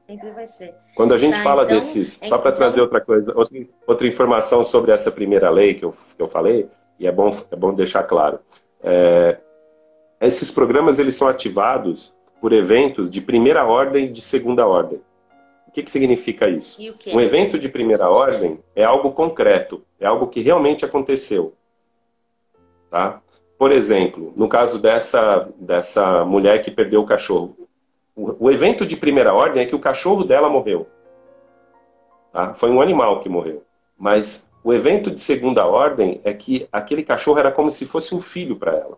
[SPEAKER 2] Sempre vai ser.
[SPEAKER 3] Quando a gente tá, fala então, desses, só para então... trazer outra coisa, outra, outra informação sobre essa primeira lei que eu, que eu falei, e é bom, é bom deixar claro. É, esses programas eles são ativados por eventos de primeira ordem e de segunda ordem. O que, que significa isso? Um evento de primeira ordem é algo concreto, é algo que realmente aconteceu. Tá? Por exemplo, no caso dessa, dessa mulher que perdeu o cachorro, o, o evento de primeira ordem é que o cachorro dela morreu. Tá? Foi um animal que morreu. Mas o evento de segunda ordem é que aquele cachorro era como se fosse um filho para ela.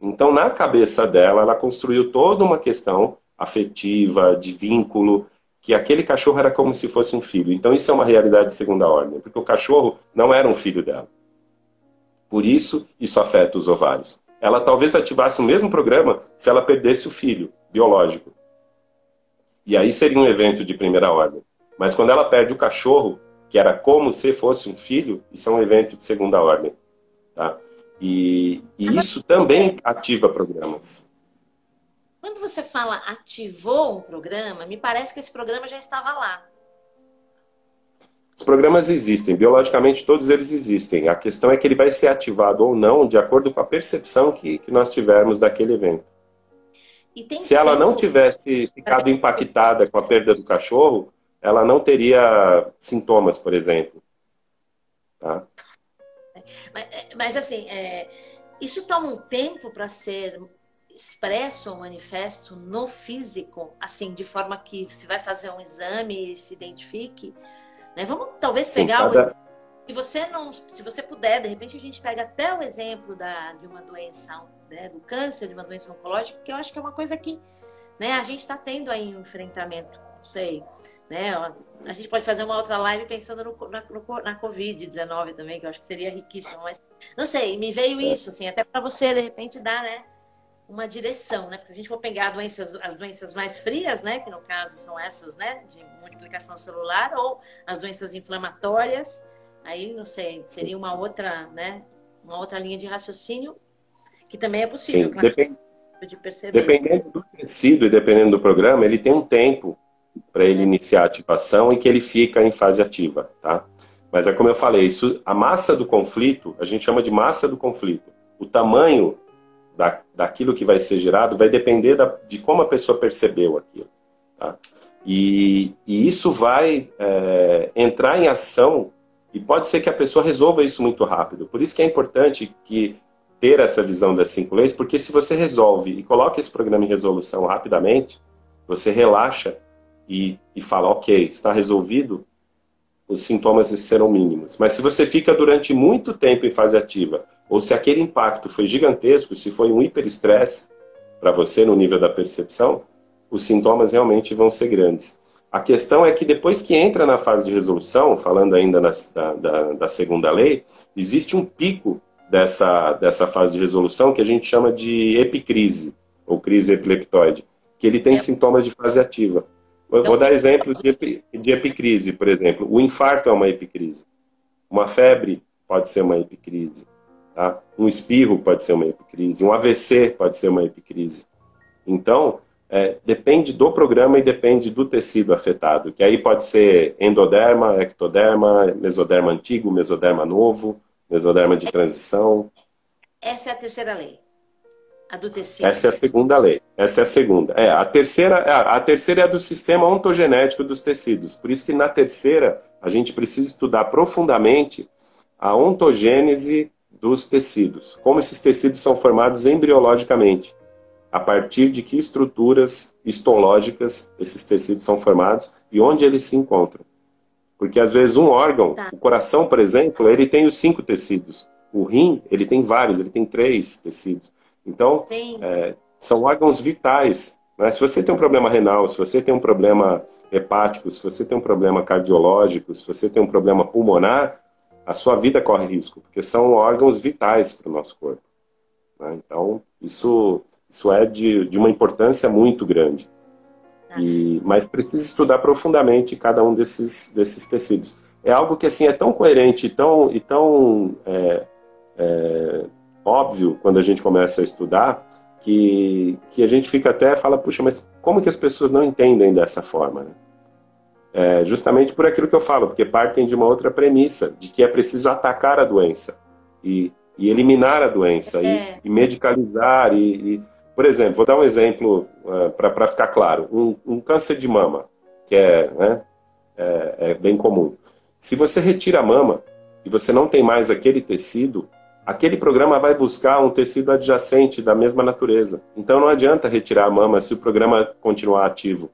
[SPEAKER 3] Então, na cabeça dela, ela construiu toda uma questão afetiva, de vínculo, que aquele cachorro era como se fosse um filho. Então, isso é uma realidade de segunda ordem, porque o cachorro não era um filho dela. Por isso, isso afeta os ovários. Ela talvez ativasse o mesmo programa se ela perdesse o filho biológico. E aí seria um evento de primeira ordem. Mas quando ela perde o cachorro, que era como se fosse um filho, isso é um evento de segunda ordem. Tá? E, e isso também ativa programas.
[SPEAKER 2] Quando você fala ativou um programa, me parece que esse programa já estava lá.
[SPEAKER 3] Os programas existem, biologicamente todos eles existem. A questão é que ele vai ser ativado ou não de acordo com a percepção que, que nós tivermos daquele evento. Se ela não tivesse ficado impactada com a perda do cachorro, ela não teria sintomas, por exemplo. Tá?
[SPEAKER 2] Mas, é, mas assim, é, isso toma um tempo para ser expresso ou manifesto no físico, assim, de forma que se vai fazer um exame e se identifique. Né? Vamos talvez Sim, pegar cada... o. Se você não, se você puder, de repente a gente pega até o exemplo da, de uma doença, né, do câncer, de uma doença oncológica, que eu acho que é uma coisa que né, a gente está tendo aí um enfrentamento, não sei, né? A gente pode fazer uma outra live pensando no, na, no, na Covid-19 também, que eu acho que seria riquíssimo. Mas não sei, me veio isso, assim, até para você, de repente, dar né, uma direção, né? Porque se a gente for pegar doenças, as doenças mais frias, né? Que no caso são essas, né? De multiplicação celular, ou as doenças inflamatórias, aí não sei, seria uma outra, né? Uma outra linha de raciocínio que também é possível. Sim,
[SPEAKER 3] claro, depend... de perceber. Dependendo do tecido e dependendo do programa, ele tem um tempo para ele iniciar a ativação e que ele fica em fase ativa, tá? Mas é como eu falei, isso, a massa do conflito, a gente chama de massa do conflito. O tamanho da, daquilo que vai ser gerado vai depender da, de como a pessoa percebeu aquilo, tá? E, e isso vai é, entrar em ação e pode ser que a pessoa resolva isso muito rápido. Por isso que é importante que ter essa visão das cinco leis, porque se você resolve e coloca esse programa em resolução rapidamente, você relaxa e, e fala, ok, está resolvido, os sintomas serão mínimos. Mas se você fica durante muito tempo em fase ativa, ou se aquele impacto foi gigantesco, se foi um hiperestresse para você no nível da percepção, os sintomas realmente vão ser grandes. A questão é que depois que entra na fase de resolução, falando ainda na, da, da, da, segunda lei, existe um pico dessa, dessa fase de resolução que a gente chama de epicrise, ou crise epileptoide, que ele tem é. sintomas de fase ativa. Eu vou dar exemplos de, de epicrise, por exemplo. O infarto é uma epicrise. Uma febre pode ser uma epicrise. Tá? Um espirro pode ser uma epicrise. Um AVC pode ser uma epicrise. Então, é, depende do programa e depende do tecido afetado, que aí pode ser endoderma, ectoderma, mesoderma antigo, mesoderma novo, mesoderma de transição.
[SPEAKER 2] Essa é a terceira lei. A do tecido.
[SPEAKER 3] Essa é a segunda lei. Essa é a segunda. É, a terceira, a, a terceira é a do sistema ontogenético dos tecidos. Por isso que na terceira a gente precisa estudar profundamente a ontogênese dos tecidos, como esses tecidos são formados embriologicamente a partir de que estruturas histológicas esses tecidos são formados e onde eles se encontram. Porque às vezes um órgão, tá. o coração, por exemplo, ele tem os cinco tecidos. O rim, ele tem vários, ele tem três tecidos. Então, é, são órgãos vitais. Né? Se você tem um problema renal, se você tem um problema hepático, se você tem um problema cardiológico, se você tem um problema pulmonar, a sua vida corre risco, porque são órgãos vitais para o nosso corpo. Né? Então, isso isso é de, de uma importância muito grande. Tá. E, mas precisa estudar profundamente cada um desses, desses tecidos. É algo que assim é tão coerente e tão, e tão é, é, óbvio quando a gente começa a estudar que, que a gente fica até fala, puxa, mas como que as pessoas não entendem dessa forma? Né? É, justamente por aquilo que eu falo, porque partem de uma outra premissa, de que é preciso atacar a doença e, e eliminar a doença é. e, e, medicalizar e, e por exemplo, vou dar um exemplo uh, para ficar claro. Um, um, câncer de mama, que é, né, é, é bem comum. Se você retira a mama e você não tem mais aquele tecido, aquele programa vai buscar um tecido adjacente da mesma natureza. Então não adianta retirar a mama se o programa continuar ativo.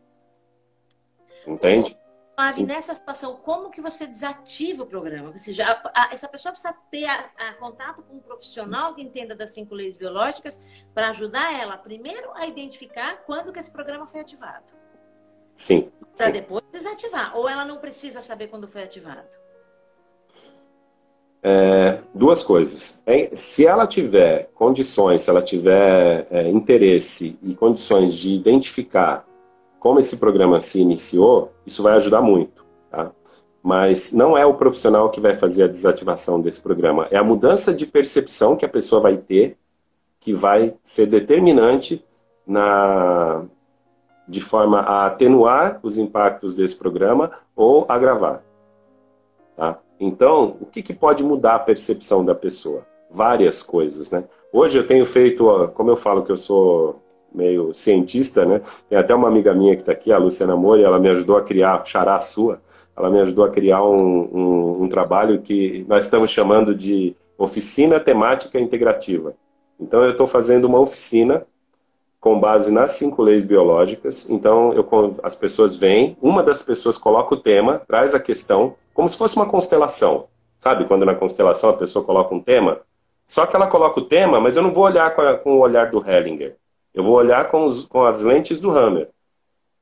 [SPEAKER 3] Entende?
[SPEAKER 2] Flávio, nessa situação, como que você desativa o programa? Ou seja, a, a, essa pessoa precisa ter a, contato com um profissional que entenda das cinco leis biológicas para ajudar ela, primeiro, a identificar quando que esse programa foi ativado.
[SPEAKER 3] Sim.
[SPEAKER 2] Para depois desativar. Ou ela não precisa saber quando foi ativado?
[SPEAKER 3] É, duas coisas. Se ela tiver condições, se ela tiver é, interesse e condições de identificar como esse programa se iniciou, isso vai ajudar muito, tá? Mas não é o profissional que vai fazer a desativação desse programa, é a mudança de percepção que a pessoa vai ter que vai ser determinante na de forma a atenuar os impactos desse programa ou agravar. Então, o que, que pode mudar a percepção da pessoa? Várias coisas, né? Hoje eu tenho feito, como eu falo que eu sou meio cientista, né? Tem até uma amiga minha que está aqui, a Luciana Moura, ela me ajudou a criar, xará sua, ela me ajudou a criar um, um, um trabalho que nós estamos chamando de oficina temática integrativa. Então eu estou fazendo uma oficina com base nas cinco leis biológicas. Então eu, as pessoas vêm, uma das pessoas coloca o tema, traz a questão, como se fosse uma constelação. Sabe quando na constelação a pessoa coloca um tema? Só que ela coloca o tema, mas eu não vou olhar com, o olhar do Hellinger. Eu vou olhar com, os, com as lentes do Hammer.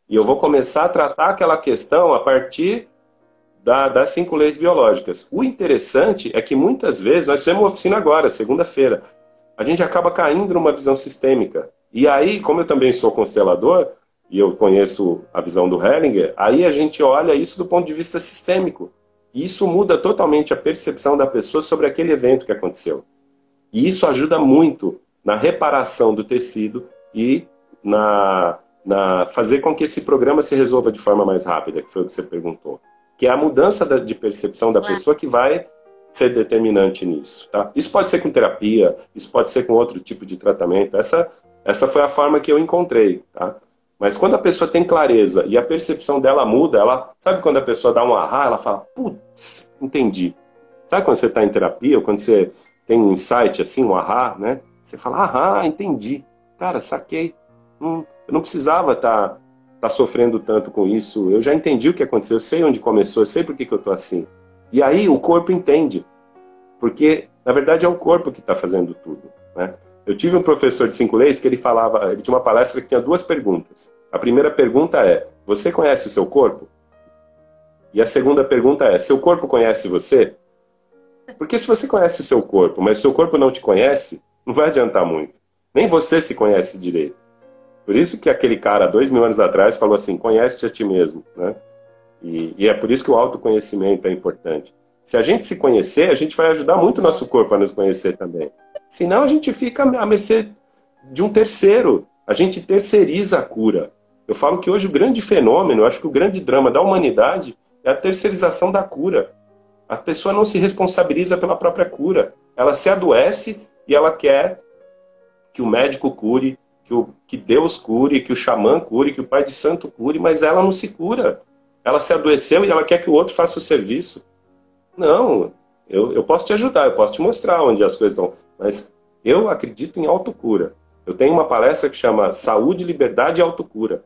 [SPEAKER 3] E eu vou começar a tratar aquela questão a partir da, das cinco leis biológicas. O interessante é que muitas vezes, nós fizemos uma oficina agora, segunda-feira, a gente acaba caindo numa visão sistêmica. E aí, como eu também sou constelador, e eu conheço a visão do Hellinger, aí a gente olha isso do ponto de vista sistêmico. E isso muda totalmente a percepção da pessoa sobre aquele evento que aconteceu. E isso ajuda muito na reparação do tecido e na, na fazer com que esse programa se resolva de forma mais rápida, que foi o que você perguntou. Que é a mudança da, de percepção da é. pessoa que vai ser determinante nisso. Tá? Isso pode ser com terapia, isso pode ser com outro tipo de tratamento. Essa, essa foi a forma que eu encontrei. Tá? Mas quando a pessoa tem clareza e a percepção dela muda, ela sabe quando a pessoa dá um ahá, ela fala, putz, entendi. Sabe quando você está em terapia ou quando você tem um insight assim, um ahá, né? Você fala, ah, entendi. Cara, saquei. Hum, eu não precisava estar tá, tá sofrendo tanto com isso. Eu já entendi o que aconteceu, eu sei onde começou, eu sei por que, que eu estou assim. E aí o corpo entende. Porque Na verdade, é o corpo que está fazendo tudo. Né? Eu tive um professor de cinco leis que ele falava, ele tinha uma palestra que tinha duas perguntas. A primeira pergunta é: você conhece o seu corpo? E a segunda pergunta é: seu corpo conhece você? Porque se você conhece o seu corpo, mas seu corpo não te conhece, não vai adiantar muito. Nem você se conhece direito. Por isso que aquele cara, dois mil anos atrás, falou assim: conhece-te a ti mesmo. Né? E, e, é por isso que o autoconhecimento é importante. Se a gente se conhecer, a gente vai ajudar muito o nosso corpo a nos conhecer também. Senão a gente fica à mercê de um terceiro. A gente terceiriza a cura. Eu falo que hoje o grande fenômeno, eu acho que o grande drama da humanidade é a terceirização da cura. A pessoa não se responsabiliza pela própria cura. Ela se adoece e ela quer que o médico cure, que, o, que Deus cure, que o xamã cure, que o pai de santo cure, mas ela não se cura. Ela se adoeceu e ela quer que o outro faça o serviço. Não, eu, eu posso te ajudar, eu posso te mostrar onde as coisas estão, mas eu acredito em autocura. Eu tenho uma palestra que chama Saúde, Liberdade e Autocura.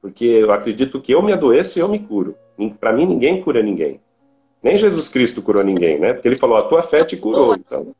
[SPEAKER 3] Porque eu acredito que eu me adoeço e eu me curo. Para mim, ninguém cura ninguém. Nem Jesus Cristo curou ninguém, né? Porque ele falou, a tua fé te curou. Então...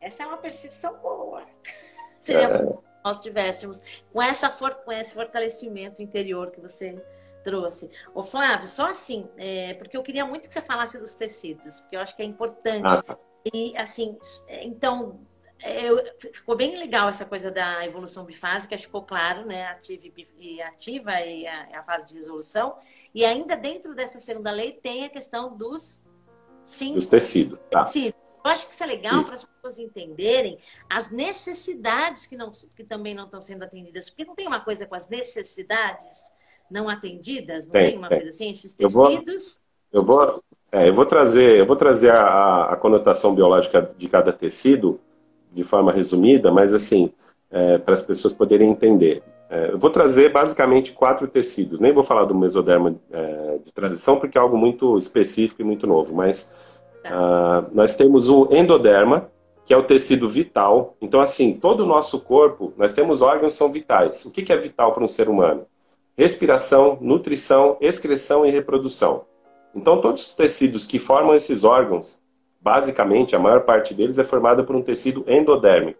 [SPEAKER 2] Essa é uma percepção boa. Seria é. bom se nós tivéssemos com, essa com esse fortalecimento interior que você trouxe. Ô Flávio, só assim, é... porque eu queria muito que você falasse dos tecidos, porque eu acho que é importante. Ah. Tá. E assim, é, então, eu, ficou bem legal essa coisa da evolução bifásica, ficou claro, né? Ativa e ativa e a, a, fase de resolução. E ainda dentro dessa segunda lei tem a questão dos
[SPEAKER 3] sim, dos tecidos. Tá.
[SPEAKER 2] tecidos. Eu acho que isso é legal para as pessoas entenderem as necessidades que, não, que também não estão sendo atendidas. Porque não tem uma coisa com as necessidades não atendidas? Não tem, tem uma tem. coisa assim? Esses tecidos.
[SPEAKER 3] Eu vou, eu vou, é, eu vou trazer, eu vou trazer a, a conotação biológica de cada tecido de forma resumida, mas assim, é, para as pessoas poderem entender. É, eu vou trazer basicamente quatro tecidos. Nem vou falar do mesoderma é, de transição, porque é algo muito específico e muito novo, mas uh, nós temos o endoderma, que é o tecido vital. Então, assim, todo o nosso corpo, nós temos órgãos que são vitais. O que é vital para um ser humano? Respiração, nutrição, excreção e reprodução. Então, todos os tecidos que formam esses órgãos, basicamente, a maior parte deles é formada por um tecido endodérmico,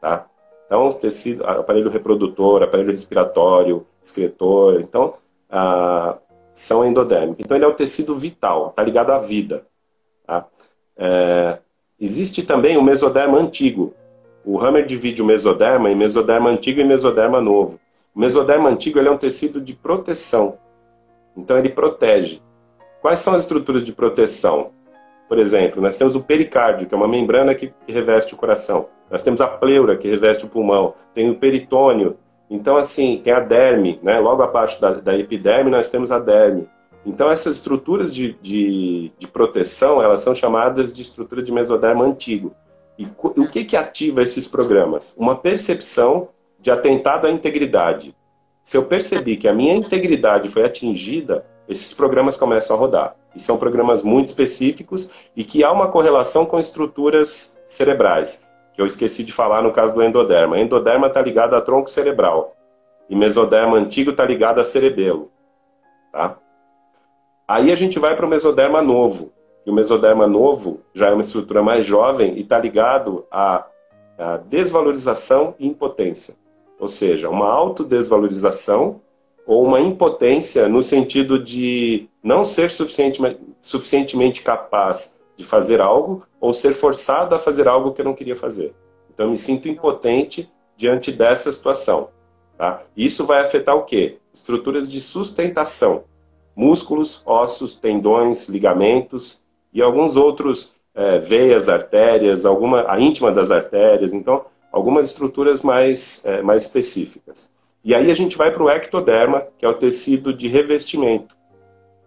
[SPEAKER 3] tá? Então, tecido, aparelho reprodutor, aparelho respiratório, excretor, então, ah, são endodérmicos. Então, ele é o tecido vital, está ligado à vida. Tá? É, existe também o mesoderma antigo. O Hammer divide o mesoderma em mesoderma antigo e mesoderma novo. O mesoderma antigo é um tecido de proteção. Então, ele protege. Quais são as estruturas de proteção? Por exemplo, nós temos o pericárdio, que é uma membrana que, que reveste o coração. Nós temos a pleura, que reveste o pulmão. Tem o peritônio. Então, assim, tem a derme, né? Logo abaixo da, da epiderme, nós temos a derme. Então, essas estruturas de, de, de, proteção, elas são chamadas de estrutura de mesoderma antigo. E o que, que ativa esses programas? Uma percepção de atentado à integridade. Se eu percebi que a minha integridade foi atingida, esses programas começam a rodar. E são programas muito específicos e que há uma correlação com estruturas cerebrais, que eu esqueci de falar no caso do endoderma. Endoderma está ligado a tronco cerebral e mesoderma antigo está ligado a cerebelo. Tá? Aí a gente vai para o mesoderma novo. E o mesoderma novo já é uma estrutura mais jovem e está ligado à, à desvalorização e impotência. Ou seja, uma autodesvalorização ou uma impotência no sentido de não ser suficientemente, capaz de fazer algo ou ser forçado a fazer algo que eu não queria fazer. Então, eu me sinto impotente diante dessa situação. Tá? Isso vai afetar o quê? Estruturas de sustentação. Músculos, ossos, tendões, ligamentos e alguns outros, é, veias, artérias, alguma, a íntima das artérias. Então, algumas estruturas mais, é, mais específicas. E aí a gente vai para o ectoderma, que é o tecido de revestimento.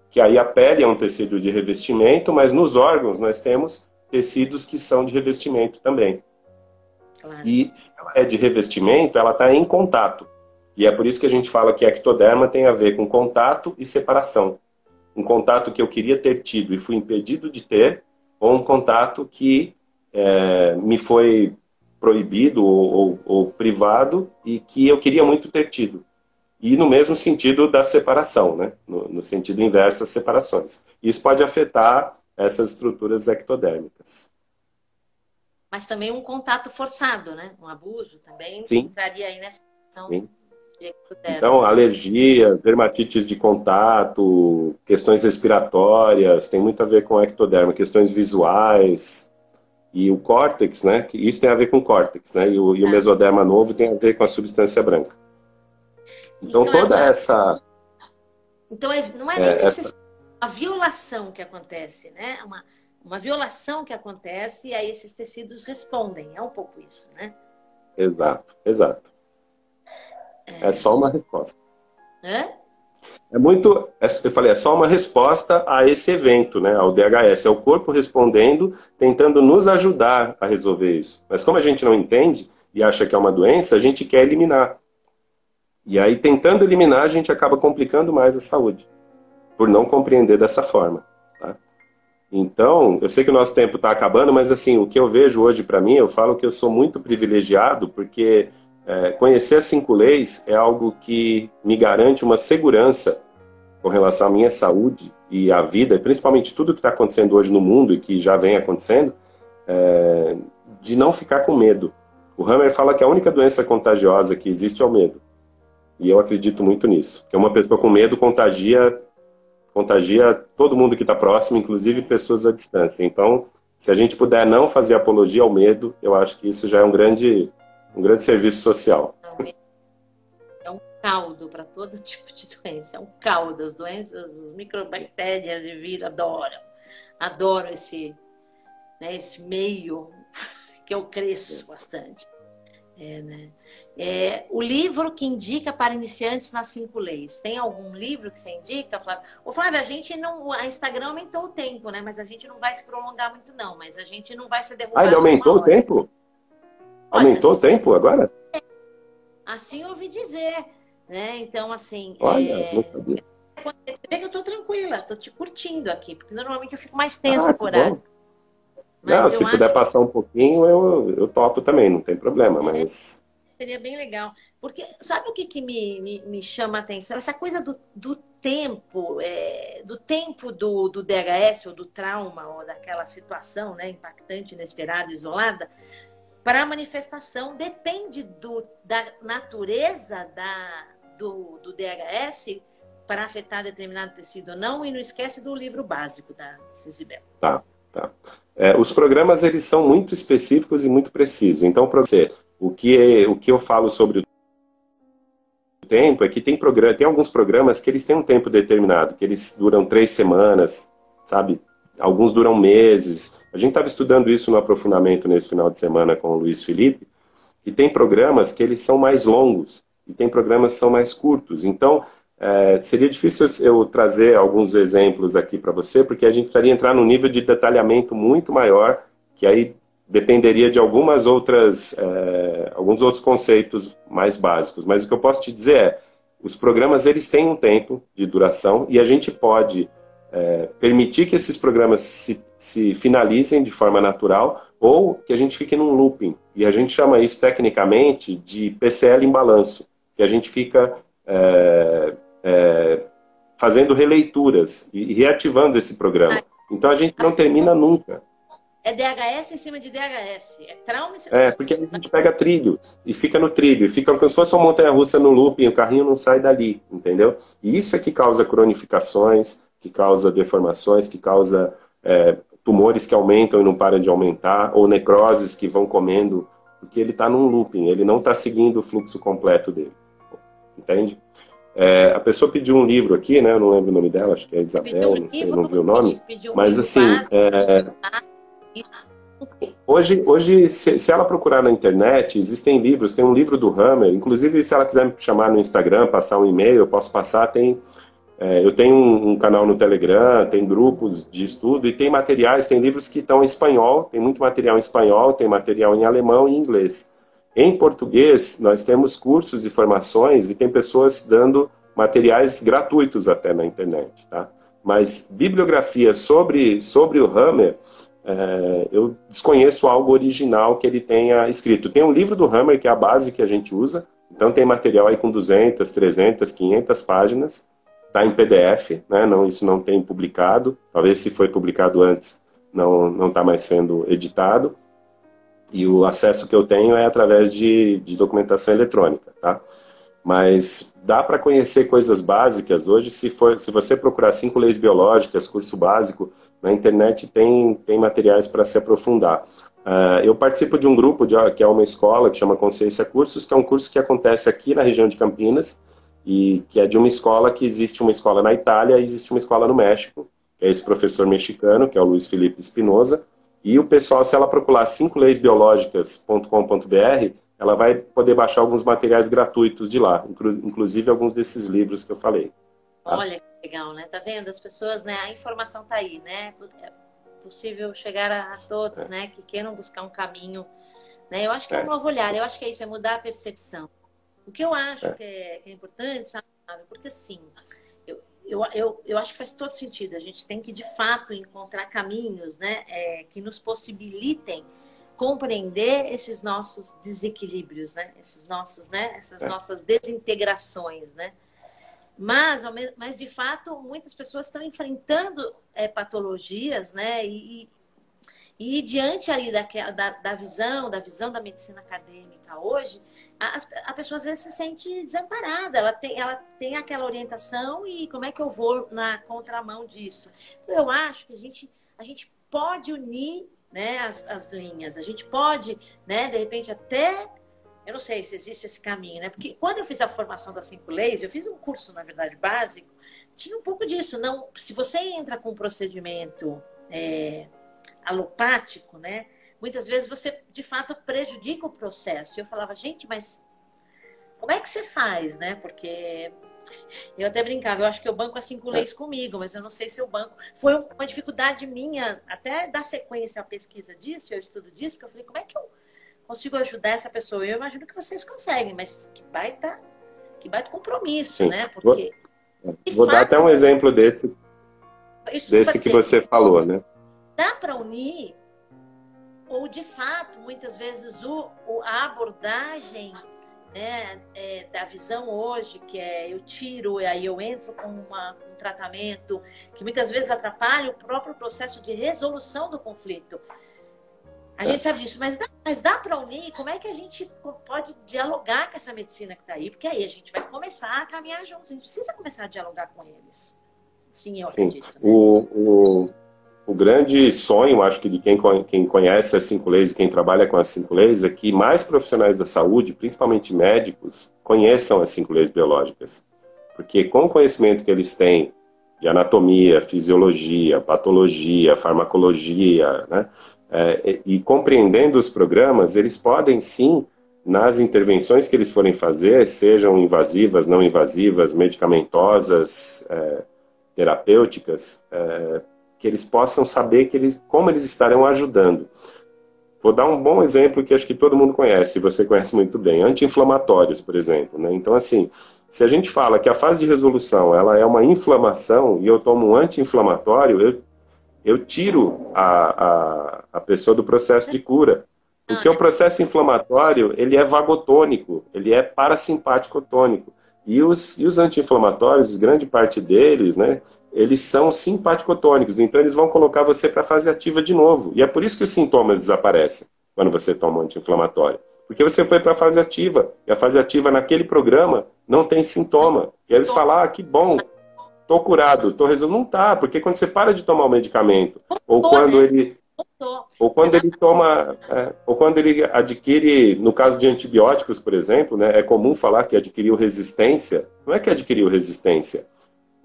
[SPEAKER 3] Que aí a pele é um tecido de revestimento, mas nos órgãos nós temos tecidos que são de revestimento também. Claro. E se ela é de revestimento, ela está em contato. E é por isso que a gente fala que ectoderma tem a ver com contato e separação. Um contato que eu queria ter tido e fui impedido de ter, ou um contato que é, me foi proibido ou, ou, ou, privado e que eu queria muito ter tido. E no mesmo sentido da separação, né? no, no sentido inverso das separações. Isso pode afetar essas estruturas ectodérmicas.
[SPEAKER 2] mas também um contato forçado, né? Um abuso também
[SPEAKER 3] Sim.
[SPEAKER 2] entraria aí nessa questão.
[SPEAKER 3] Sim. Então, alergia, dermatites de contato, questões respiratórias, tem muito a ver com ectoderma, questões visuais e o córtex, né? Que isso tem a ver com o córtex, né? E o, e o ah. mesoderma novo tem a ver com a substância branca. Então, então toda é... essa.
[SPEAKER 2] Então, é, não é nem é, necessário a violação que acontece, né? Uma, uma violação que acontece e aí esses tecidos respondem. É um pouco isso, né?
[SPEAKER 3] Exato, exato. É, é só uma resposta.
[SPEAKER 2] É?
[SPEAKER 3] É muito, é, eu falei, é só uma resposta a esse evento, né, ao DHS. É o corpo respondendo, tentando nos ajudar a resolver isso. Mas como a gente não entende e acha que é uma doença, a gente quer eliminar. E aí, tentando eliminar, a gente acaba complicando mais a saúde, por não compreender dessa forma. Tá? Então, eu sei que o nosso tempo está acabando, mas assim, o que eu vejo hoje para mim, eu falo que eu sou muito privilegiado, porque é, conhecer as cinco leis é algo que me garante uma segurança com relação à minha saúde e à vida, principalmente tudo que está acontecendo hoje no mundo e que já vem acontecendo, é, de não ficar com medo. O Hammer fala que a única doença contagiosa que existe é o medo. E eu acredito muito nisso. Que uma pessoa com medo contagia contagia todo mundo que está próximo, inclusive pessoas à distância. Então, se a gente puder não fazer apologia ao medo, eu acho que isso já é um grande um grande serviço social.
[SPEAKER 2] É um caldo para todo tipo de doença. É um caldo. As doenças, as microbactérias e vírus adoram. Adoram esse, né, esse meio que eu cresço bastante. É, né? é, o livro que indica para iniciantes nas cinco leis. Tem algum livro que você indica, Flávio? O Flávio, a gente não. A Instagram aumentou o tempo, né? Mas a gente não vai se prolongar muito, não. Mas a gente não vai ser derrubado.
[SPEAKER 3] Ah, ele aumentou o tempo? Aumentou o tempo agora?
[SPEAKER 2] Assim eu ouvi dizer. Né? Então, assim.
[SPEAKER 3] Olha, é... não sabia.
[SPEAKER 2] que eu tô tranquila, tô te curtindo aqui, porque normalmente eu fico mais tensa ah, por horário.
[SPEAKER 3] Não, se puder passar um pouquinho, eu, eu topo também, não tem problema, é, mas.
[SPEAKER 2] Seria bem legal. Porque sabe o que, que me, me, me chama a atenção? Essa coisa do, do tempo, é, do tempo do, do DHS, ou do trauma, ou daquela situação né, impactante, inesperada, isolada, para a manifestação depende do, da natureza da, do, do DHS para afetar determinado tecido ou não, e não esquece do livro básico da Cisibel.
[SPEAKER 3] Tá, tá. É, os programas, eles são muito específicos e muito precisos. Então, para você, o que, é, o que eu falo sobre o tempo é que tem, programa, tem alguns programas que eles têm um tempo determinado, que eles duram três semanas, sabe? Alguns duram meses. A gente estava estudando isso no aprofundamento nesse final de semana com o Luiz Felipe, e tem programas que eles são mais longos, e tem programas que são mais curtos. Então, é, seria difícil eu trazer alguns exemplos aqui para você, porque a gente precisaria entrar num nível de detalhamento muito maior, que aí dependeria de algumas outras, é, alguns outros conceitos mais básicos. Mas o que eu posso te dizer é, os programas eles têm um tempo de duração e a gente pode é, permitir que esses programas se, se, finalizem de forma natural ou que a gente fique num looping. E a gente chama isso tecnicamente de PCL em balanço, que a gente fica é, é, fazendo releituras e reativando esse programa. Então a gente não termina nunca.
[SPEAKER 2] É DHS em cima de DHS. É trauma em cima
[SPEAKER 3] É, porque a gente pega trilhos e fica no trilho, e fica como se fosse uma montanha-russa no looping, o carrinho não sai dali, entendeu? E isso é que causa cronificações, que causa deformações, que causa é, tumores que aumentam e não param de aumentar, ou necroses que vão comendo, porque ele está num looping, ele não está seguindo o fluxo completo dele. Entende? É, a pessoa pediu um livro aqui, né? Eu não lembro o nome dela, acho que é Isabel, não sei, não vi o nome. Mas assim, é, hoje, hoje se, se, ela procurar na internet, existem livros. Tem um livro do Hammer, inclusive se ela quiser me chamar no Instagram, passar um e-mail, eu posso passar. Tem é, eu tenho um, canal no Telegram, tem grupos de estudo e tem materiais, tem livros que estão em espanhol, tem muito material em espanhol, tem material em alemão e inglês. Em português, nós temos cursos e formações e tem pessoas dando materiais gratuitos até na internet, tá? Mas bibliografia sobre, sobre o Hammer, é, eu desconheço algo original que ele tenha escrito. Tem um livro do Hammer, que é a base que a gente usa, então tem material aí com 200, 300, 500 páginas, está em PDF, né? Não, isso não tem publicado. Talvez se foi publicado antes, não está mais sendo editado. E o acesso que eu tenho é através de, de documentação eletrônica, tá? Mas dá para conhecer coisas básicas hoje. Se, for, se você procurar cinco leis biológicas, curso básico, na internet tem, tem materiais para se aprofundar. Uh, eu participo de um grupo de, que é uma escola que chama Consciência Cursos, que é um curso que acontece aqui na região de Campinas e que é de uma escola que existe uma escola na Itália e existe uma escola no México, que é esse professor mexicano, que é o Luiz Felipe Espinosa. E o pessoal, se ela procurar cinco leis biológicas.com.br, ela vai poder baixar alguns materiais gratuitos de lá, inclusive alguns desses livros que eu falei.
[SPEAKER 2] Tá? Olha que legal, né? Tá vendo? As pessoas, né? A informação tá aí, né? É possível chegar a, a todos, é. né? Que queiram buscar um caminho, né? Eu acho que é, é um novo olhar, eu acho que é isso, é mudar a percepção. O que eu acho é. Que, é, que é importante, sabe? Porque assim, eu, eu, eu, eu acho que faz todo sentido. A gente tem que, de fato, encontrar caminhos, né? É, que nos possibilitem compreender esses nossos desequilíbrios, né? Esses nossos, né? Essas é. nossas desintegrações, né? Mas, mas de fato, muitas pessoas estão enfrentando é, patologias, né? E, e, diante ali da, da, da, visão, da visão da medicina acadêmica hoje, a, a pessoa às vezes se sente desamparada. Ela tem, ela tem aquela orientação e como é que eu vou na contramão disso? Eu acho que a gente, a gente pode unir né, as, as linhas. A gente pode, né, de repente, até. Eu não sei se existe esse caminho, né? Porque quando eu fiz a formação das cinco leis, eu fiz um curso, na verdade, básico, tinha um pouco disso. Não, se você entra com um procedimento é, alopático, né? Muitas vezes você, de fato, prejudica o processo. E eu falava, gente, mas como é que você faz, né? Porque eu até brincava, eu acho que eu banco as cinco leis comigo, mas eu não sei se eu banco. Foi uma dificuldade minha até dar sequência à pesquisa disso, ao estudo disso, porque eu falei, como é que eu consigo ajudar essa pessoa? Eu imagino que vocês conseguem, mas que baita, que baita compromisso, Sim. né? Porque.
[SPEAKER 3] Vou, vou fato, dar até um exemplo desse, desse que você falou, né?
[SPEAKER 2] Dá para unir, ou de fato, muitas vezes, o, a abordagem né, é, da visão hoje, que é eu tiro e aí eu entro com uma, um tratamento que muitas vezes atrapalha o próprio processo de resolução do conflito. A gente sabe disso, mas dá, mas dá para unir? Como é que a gente pode dialogar com essa medicina que está aí? Porque aí a gente vai começar a caminhar juntos, a gente precisa começar a dialogar com eles. Sim, eu Sim. acredito. Né?
[SPEAKER 3] O, o o grande sonho, acho que de quem, quem conhece as cinco leis e quem trabalha com as cinco leis, é que mais profissionais da saúde, principalmente médicos, conheçam as cinco leis biológicas. Porque com o conhecimento que eles têm de anatomia, fisiologia, patologia, farmacologia, né, é, e compreendendo os programas, eles podem sim, nas intervenções que eles forem fazer, sejam invasivas, não invasivas, medicamentosas, é, terapêuticas, é, que eles possam saber que eles, como eles estarão ajudando. Vou dar um bom exemplo que acho que todo mundo conhece, você conhece muito bem, anti-inflamatórios, por exemplo. Né? Então, assim, se a gente fala que a fase de resolução ela é uma inflamação e eu tomo um anti-inflamatório, eu, eu tiro a, a, a pessoa do processo de cura. Porque o processo inflamatório, ele é vagotônico, ele é parasimpático tônico. E os, e os anti-inflamatórios, grande parte deles, né, eles são simpaticotônicos, então eles vão colocar você para a fase ativa de novo. E é por isso que os sintomas desaparecem quando você toma um anti-inflamatório. Porque você foi para a fase ativa, e a fase ativa naquele programa não tem sintoma. E aí eles falam, ah, que bom, tô curado, tô resolvido. Não tá, porque quando você para de tomar o medicamento, ou quando ele ou quando ele toma, é, ou quando ele adquire, no caso de antibióticos, por exemplo, né, é comum falar que adquiriu resistência. Não é que adquiriu resistência.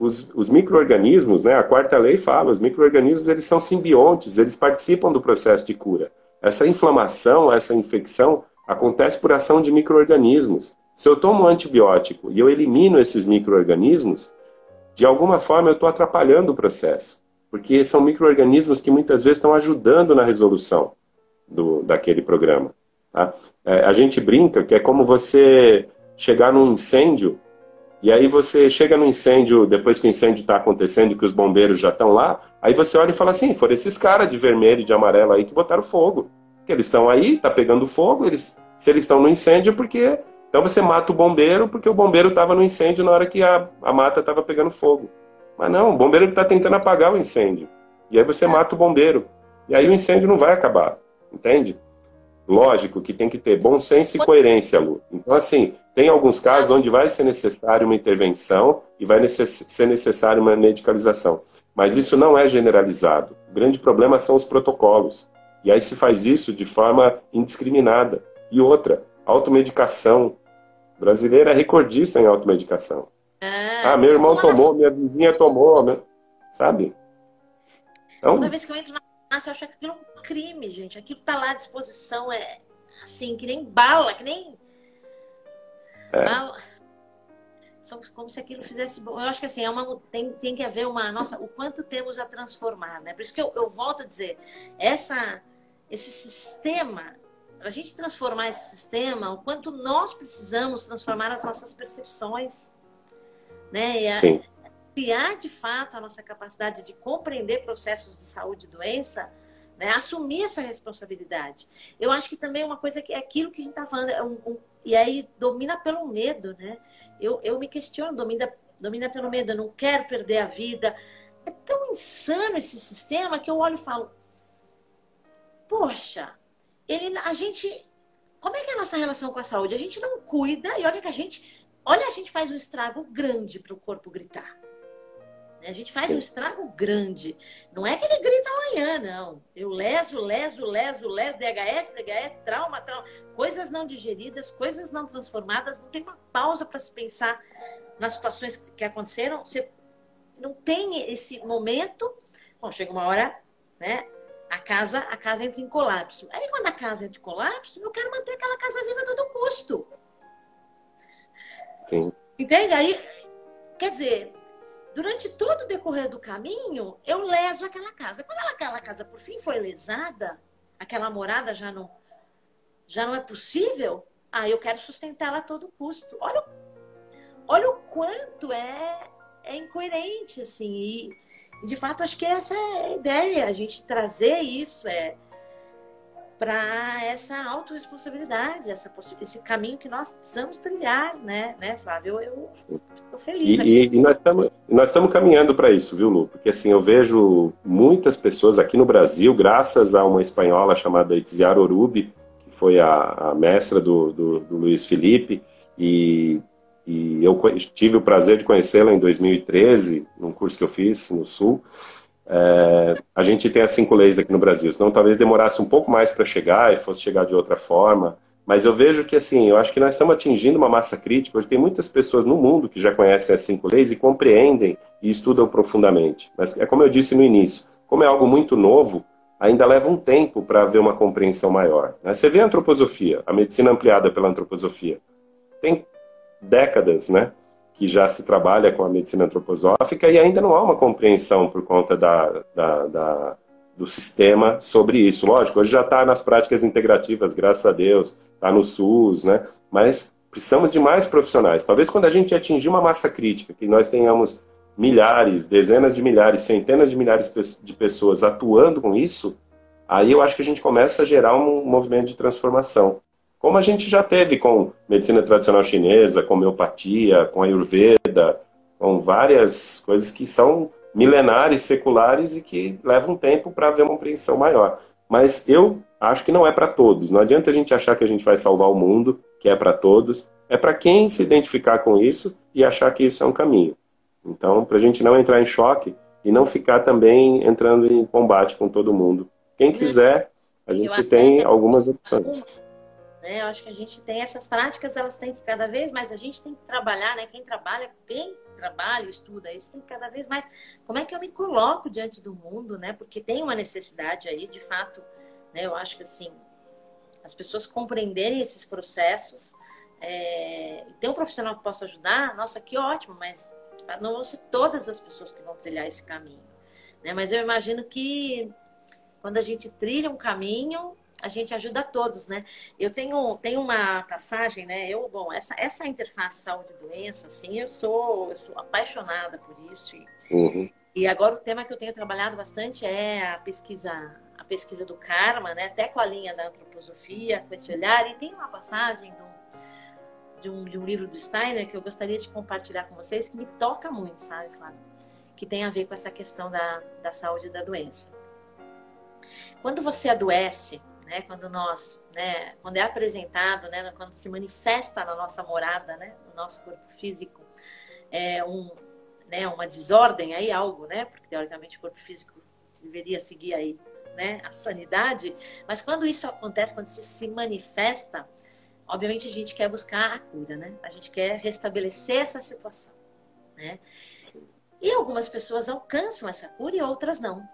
[SPEAKER 3] Os, os micro-organismos, né, a quarta lei fala, os micro-organismos eles são simbiontes, eles participam do processo de cura. Essa inflamação, essa infecção, acontece por ação de micro-organismos. Se eu tomo um antibiótico e eu elimino esses micro-organismos, de alguma forma eu estou atrapalhando o processo porque são micro-organismos que muitas vezes estão ajudando na resolução do, daquele programa. Tá? É, a gente brinca que é como você chegar num incêndio, e aí você chega no incêndio, depois que o incêndio está acontecendo, que os bombeiros já estão lá, aí você olha e fala assim, foram esses caras de vermelho e de amarelo aí que botaram fogo. Porque eles estão aí, está pegando fogo, eles, se eles estão no incêndio, porque... Então você mata o bombeiro porque o bombeiro estava no incêndio na hora que a, a mata estava pegando fogo. Mas não, o bombeiro está tentando apagar o incêndio. E aí você mata o bombeiro. E aí o incêndio não vai acabar, entende? Lógico que tem que ter bom senso e coerência, Lu. Então, assim, tem alguns casos onde vai ser necessário uma intervenção e vai ser necessário uma medicalização. Mas isso não é generalizado. O grande problema são os protocolos. E aí se faz isso de forma indiscriminada. E outra, automedicação. O brasileiro é recordista em automedicação. Ah, ah meu irmão tomou, minha vizinha tomou, né? sabe?
[SPEAKER 2] Então... Uma vez que eu entro na eu acho que aquilo é um crime, gente. Aquilo tá lá à disposição, é assim, que nem bala, que nem. É. Bala. Como se aquilo fizesse. Eu acho que assim, é uma, tem, tem que haver uma. Nossa, o quanto temos a transformar, né? Por isso que eu, eu volto a dizer, essa, esse sistema para a gente transformar esse sistema, o quanto nós precisamos transformar as nossas percepções, né? A, Sim criar de fato a nossa capacidade de compreender processos de saúde e doença, né? assumir essa responsabilidade. Eu acho que também uma coisa que é aquilo que a gente está falando, é um, um, e aí domina pelo medo, né? Eu, eu me questiono, domina, domina pelo medo, eu não quero perder a vida. É tão insano esse sistema que eu olho e falo, poxa, ele, a gente, como é que é a nossa relação com a saúde? A gente não cuida e olha que a gente, olha a gente faz um estrago grande para o corpo gritar. A gente faz um estrago grande. Não é que ele grita amanhã, não. Eu leso, leso, leso, leso, DHS, DHS, trauma, trauma. Coisas não digeridas, coisas não transformadas. Não tem uma pausa para se pensar nas situações que aconteceram. Você não tem esse momento. Bom, chega uma hora, né? A casa, a casa entra em colapso. Aí, quando a casa entra em colapso, eu quero manter aquela casa viva a todo custo.
[SPEAKER 3] Sim.
[SPEAKER 2] Entende? Aí, quer dizer, durante todo o decorrer do caminho, eu leso aquela casa. Quando aquela casa, por fim, foi lesada, aquela morada já não, já não é possível, aí eu quero sustentá-la a todo custo. Olha, olha o quanto é, é incoerente, assim. E, de fato, acho que essa é a ideia, a gente trazer isso, é para essa autorresponsabilidade, essa, esse caminho que nós precisamos trilhar, né, né Flávio? Eu estou feliz.
[SPEAKER 3] E, e, e, nós estamos nós estamos caminhando para isso, viu, Lu? Porque assim, eu vejo muitas pessoas aqui no Brasil, graças a uma espanhola chamada Itziar Orubi, que foi a, a mestra do, do, do Luiz Felipe, e, e eu tive o prazer de conhecê-la em 2013, num curso que eu fiz no Sul, é, a gente tem as cinco leis aqui no Brasil, senão talvez demorasse um pouco mais para chegar e fosse chegar de outra forma. Mas eu vejo que, assim, eu acho que nós estamos atingindo uma massa crítica. Hoje tem muitas pessoas no mundo que já conhecem as cinco leis e compreendem e estudam profundamente. Mas é como eu disse no início, como é algo muito novo, ainda leva um tempo para haver uma compreensão maior. Né? Você vê a antroposofia, a medicina ampliada pela antroposofia. Tem décadas, né? Que já se trabalha com a medicina antroposófica e ainda não há uma compreensão por conta da, da, da do sistema sobre isso. Lógico, hoje já está nas práticas integrativas, graças a Deus, está no SUS, né? Mas precisamos de mais profissionais. Talvez quando a gente atingir uma massa crítica, que nós tenhamos milhares, dezenas de milhares, centenas de milhares de pessoas atuando com isso, aí eu acho que a gente começa a gerar um movimento de transformação como a gente já teve com medicina tradicional chinesa, com homeopatia, com ayurveda, com várias coisas que são milenares, seculares e que levam tempo para haver uma compreensão maior. Mas eu acho que não é para todos. Não adianta a gente achar que a gente vai salvar o mundo, que é para todos. É para quem se identificar com isso e achar que isso é um caminho. Então, para a gente não entrar em choque e não ficar também entrando em combate com todo mundo. Quem quiser, a gente tem algumas opções.
[SPEAKER 2] Né? Eu acho que a gente tem essas práticas, elas têm que cada vez mais, a gente tem que trabalhar, né? Quem trabalha, quem trabalha, estuda isso, tem que cada vez mais. Como é que eu me coloco diante do mundo, né? Porque tem uma necessidade aí, de fato, né? Eu acho que assim, as pessoas compreenderem esses processos. É... Tem um profissional que possa ajudar, nossa, que ótimo, mas não vão ser todas as pessoas que vão trilhar esse caminho. Né? Mas eu imagino que quando a gente trilha um caminho, a gente ajuda todos, né? Eu tenho, tenho uma passagem, né? Eu, bom, essa, essa interface saúde-doença, assim, eu sou, eu sou apaixonada por isso. E, uhum. e agora o tema que eu tenho trabalhado bastante é a pesquisa, a pesquisa do karma, né? Até com a linha da antroposofia, com esse olhar. E tem uma passagem de um, de um livro do Steiner que eu gostaria de compartilhar com vocês, que me toca muito, sabe, Flávio? Que tem a ver com essa questão da, da saúde e da doença. Quando você adoece, né? Quando nós, né? Quando é apresentado, né? Quando se manifesta na nossa morada, né? No nosso corpo físico, é um, né? Uma desordem aí, algo, né? Porque teoricamente o corpo físico deveria seguir aí, né? A sanidade. Mas quando isso acontece, quando isso se manifesta, obviamente a gente quer buscar a cura, né? A gente quer restabelecer essa situação, né? E algumas pessoas alcançam essa cura e outras não.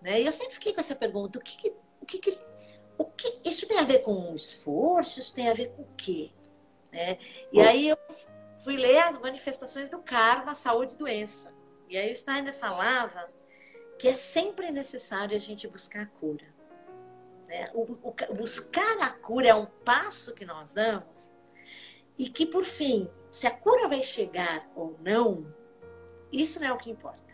[SPEAKER 2] Né? E eu sempre fiquei com essa pergunta: o que, que o que, que o que isso tem a ver com esforço? Isso tem a ver com o quê? Né? E aí eu fui ler as manifestações do karma, saúde e doença. E aí o Steiner falava que é sempre necessário a gente buscar a cura. Né? O, o, buscar a cura é um passo que nós damos e que, por fim, se a cura vai chegar ou não, isso não é o que importa.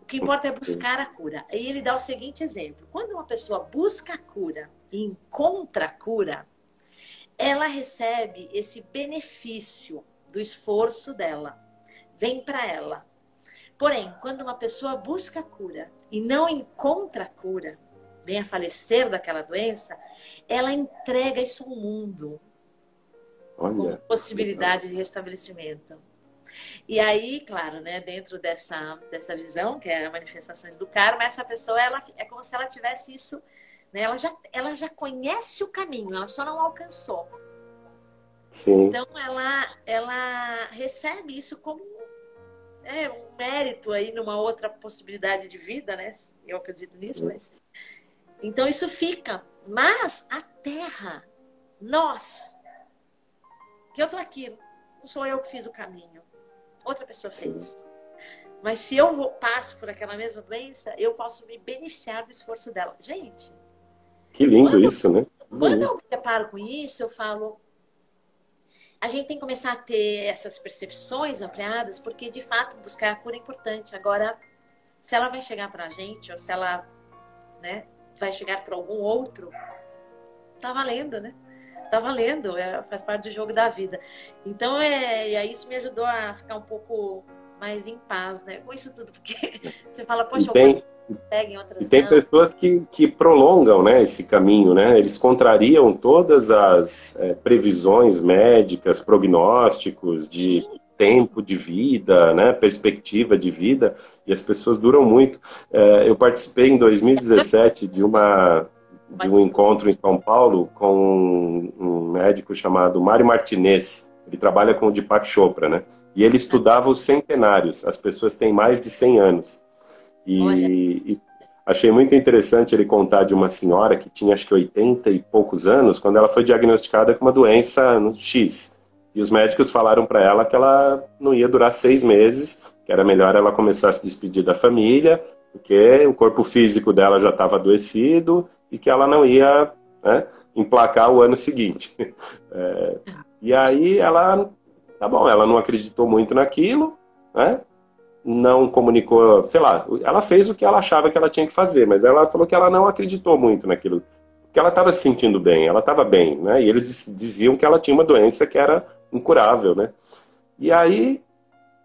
[SPEAKER 2] O que importa é buscar a cura. E ele dá o seguinte exemplo: quando uma pessoa busca a cura e encontra a cura, ela recebe esse benefício do esforço dela, vem para ela. Porém, quando uma pessoa busca a cura e não encontra a cura, vem a falecer daquela doença, ela entrega isso ao mundo Olha, como possibilidade de restabelecimento. E aí, claro, né, dentro dessa, dessa visão, que é manifestações do karma, essa pessoa ela, é como se ela tivesse isso, né, ela, já, ela já conhece o caminho, ela só não alcançou. Sim. Então, ela, ela recebe isso como é, um mérito aí numa outra possibilidade de vida, né? Eu acredito nisso, Sim. mas. Então, isso fica. Mas a Terra, nós, que eu tô aqui, não sou eu que fiz o caminho outra pessoa fez. Mas se eu vou, passo por aquela mesma doença, eu posso me beneficiar do esforço dela. Gente.
[SPEAKER 3] Que lindo quando, isso, né?
[SPEAKER 2] Quando eu me deparo com isso, eu falo. A gente tem que começar a ter essas percepções ampliadas, porque de fato buscar a cura é importante. Agora, se ela vai chegar para a gente, ou se ela né, vai chegar para algum outro, tá valendo, né? Tá valendo, é, faz parte do jogo da vida. Então, é, e aí isso me ajudou a ficar um pouco mais em paz, né? Com isso tudo, porque você fala, poxa, e tem,
[SPEAKER 3] seguem outras E tem não. pessoas que, que prolongam né, esse caminho, né? Eles contrariam todas as é, previsões médicas, prognósticos de Sim. tempo de vida, né, perspectiva de vida, e as pessoas duram muito. É, eu participei em 2017 de uma de um encontro em São Paulo com um médico chamado Mário Martinez. Ele trabalha com o Deepak Chopra, né? E ele estudava os centenários. As pessoas têm mais de 100 anos. E, e, achei muito interessante ele contar de uma senhora que tinha acho que 80 e poucos anos quando ela foi diagnosticada com uma doença no X. E os médicos falaram para ela que ela não ia durar seis meses, que era melhor ela começar a se despedir da família, porque o corpo físico dela já estava adoecido e que ela não ia né, emplacar o ano seguinte. É, e aí ela, tá bom, ela não acreditou muito naquilo, né? Não comunicou, sei lá, ela fez o que ela achava que ela tinha que fazer, mas ela falou que ela não acreditou muito naquilo, que ela estava se sentindo bem, ela estava bem, né? E eles diziam que ela tinha uma doença que era incurável, né? E aí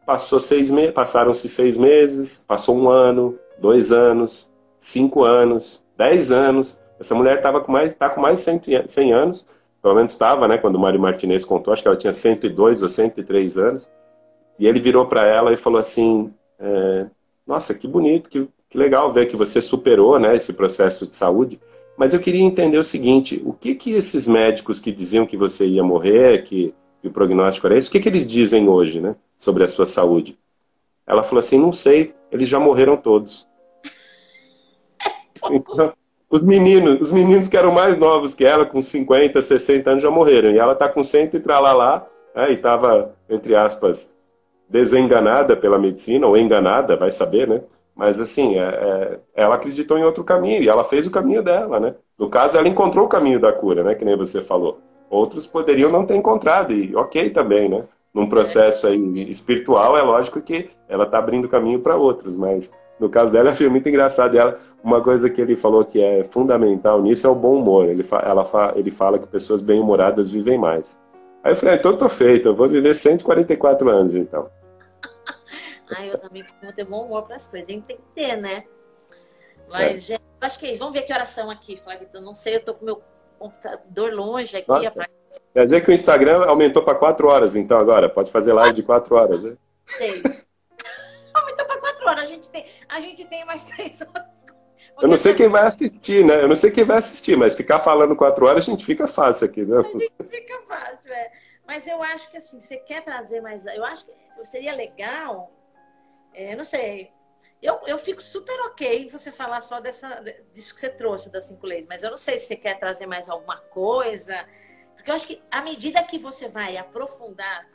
[SPEAKER 3] passou seis meses, passaram-se seis meses, passou um ano, dois anos, cinco anos, dez anos. Essa mulher estava com mais, tá com mais de 100, anos, pelo menos estava, né? Quando o Mário Martinez contou, acho que ela tinha 102 ou 103 anos. E ele virou para ela e falou assim: é, Nossa, que bonito, que, que legal ver que você superou, né? Esse processo de saúde. Mas eu queria entender o seguinte: o que que esses médicos que diziam que você ia morrer, que, que o prognóstico era esse, o que que eles dizem hoje, né? Sobre a sua saúde? Ela falou assim: Não sei, eles já morreram todos. Então, os meninos, os meninos que eram mais novos que ela, com 50, 60 anos, já morreram. E ela está com 100 e tralalá, né, e estava, entre aspas, desenganada pela medicina, ou enganada, vai saber, né? Mas, assim, é, é, ela acreditou em outro caminho, e ela fez o caminho dela, né? No caso, ela encontrou o caminho da cura, né? Que nem você falou. Outros poderiam não ter encontrado, e ok também, né? Num processo aí espiritual, é lógico que ela está abrindo caminho para outros, mas no caso dela, achei muito engraçado. ela, uma coisa que ele falou que é fundamental nisso é o bom humor. Ele, fa, ela fa, ele fala que pessoas bem-humoradas vivem mais. Aí eu falei, ah, então eu tô feito, eu vou viver 144 anos, então.
[SPEAKER 2] ah, eu também costumo ter bom humor para as coisas. Tem que ter, né? Mas, é. gente, Acho que é isso. Vamos ver que horas são aqui, Flávio. Eu não sei, eu tô com meu computador longe aqui.
[SPEAKER 3] Nossa. Quer dizer que o Instagram aumentou para quatro horas, então, agora? Pode fazer live de quatro horas, né?
[SPEAKER 2] Sei. aumentou para quatro horas. A gente tem, a gente tem mais três horas.
[SPEAKER 3] Eu não sei quem vai assistir, né? Eu não sei quem vai assistir, mas ficar falando quatro horas a gente fica fácil aqui, né? A
[SPEAKER 2] gente fica fácil, é. Mas eu acho que assim, você quer trazer mais. Eu acho que seria legal. É, não sei. Eu, eu fico super ok você falar só dessa, disso que você trouxe das cinco leis, mas eu não sei se você quer trazer mais alguma coisa. Porque eu acho que à medida que você vai aprofundar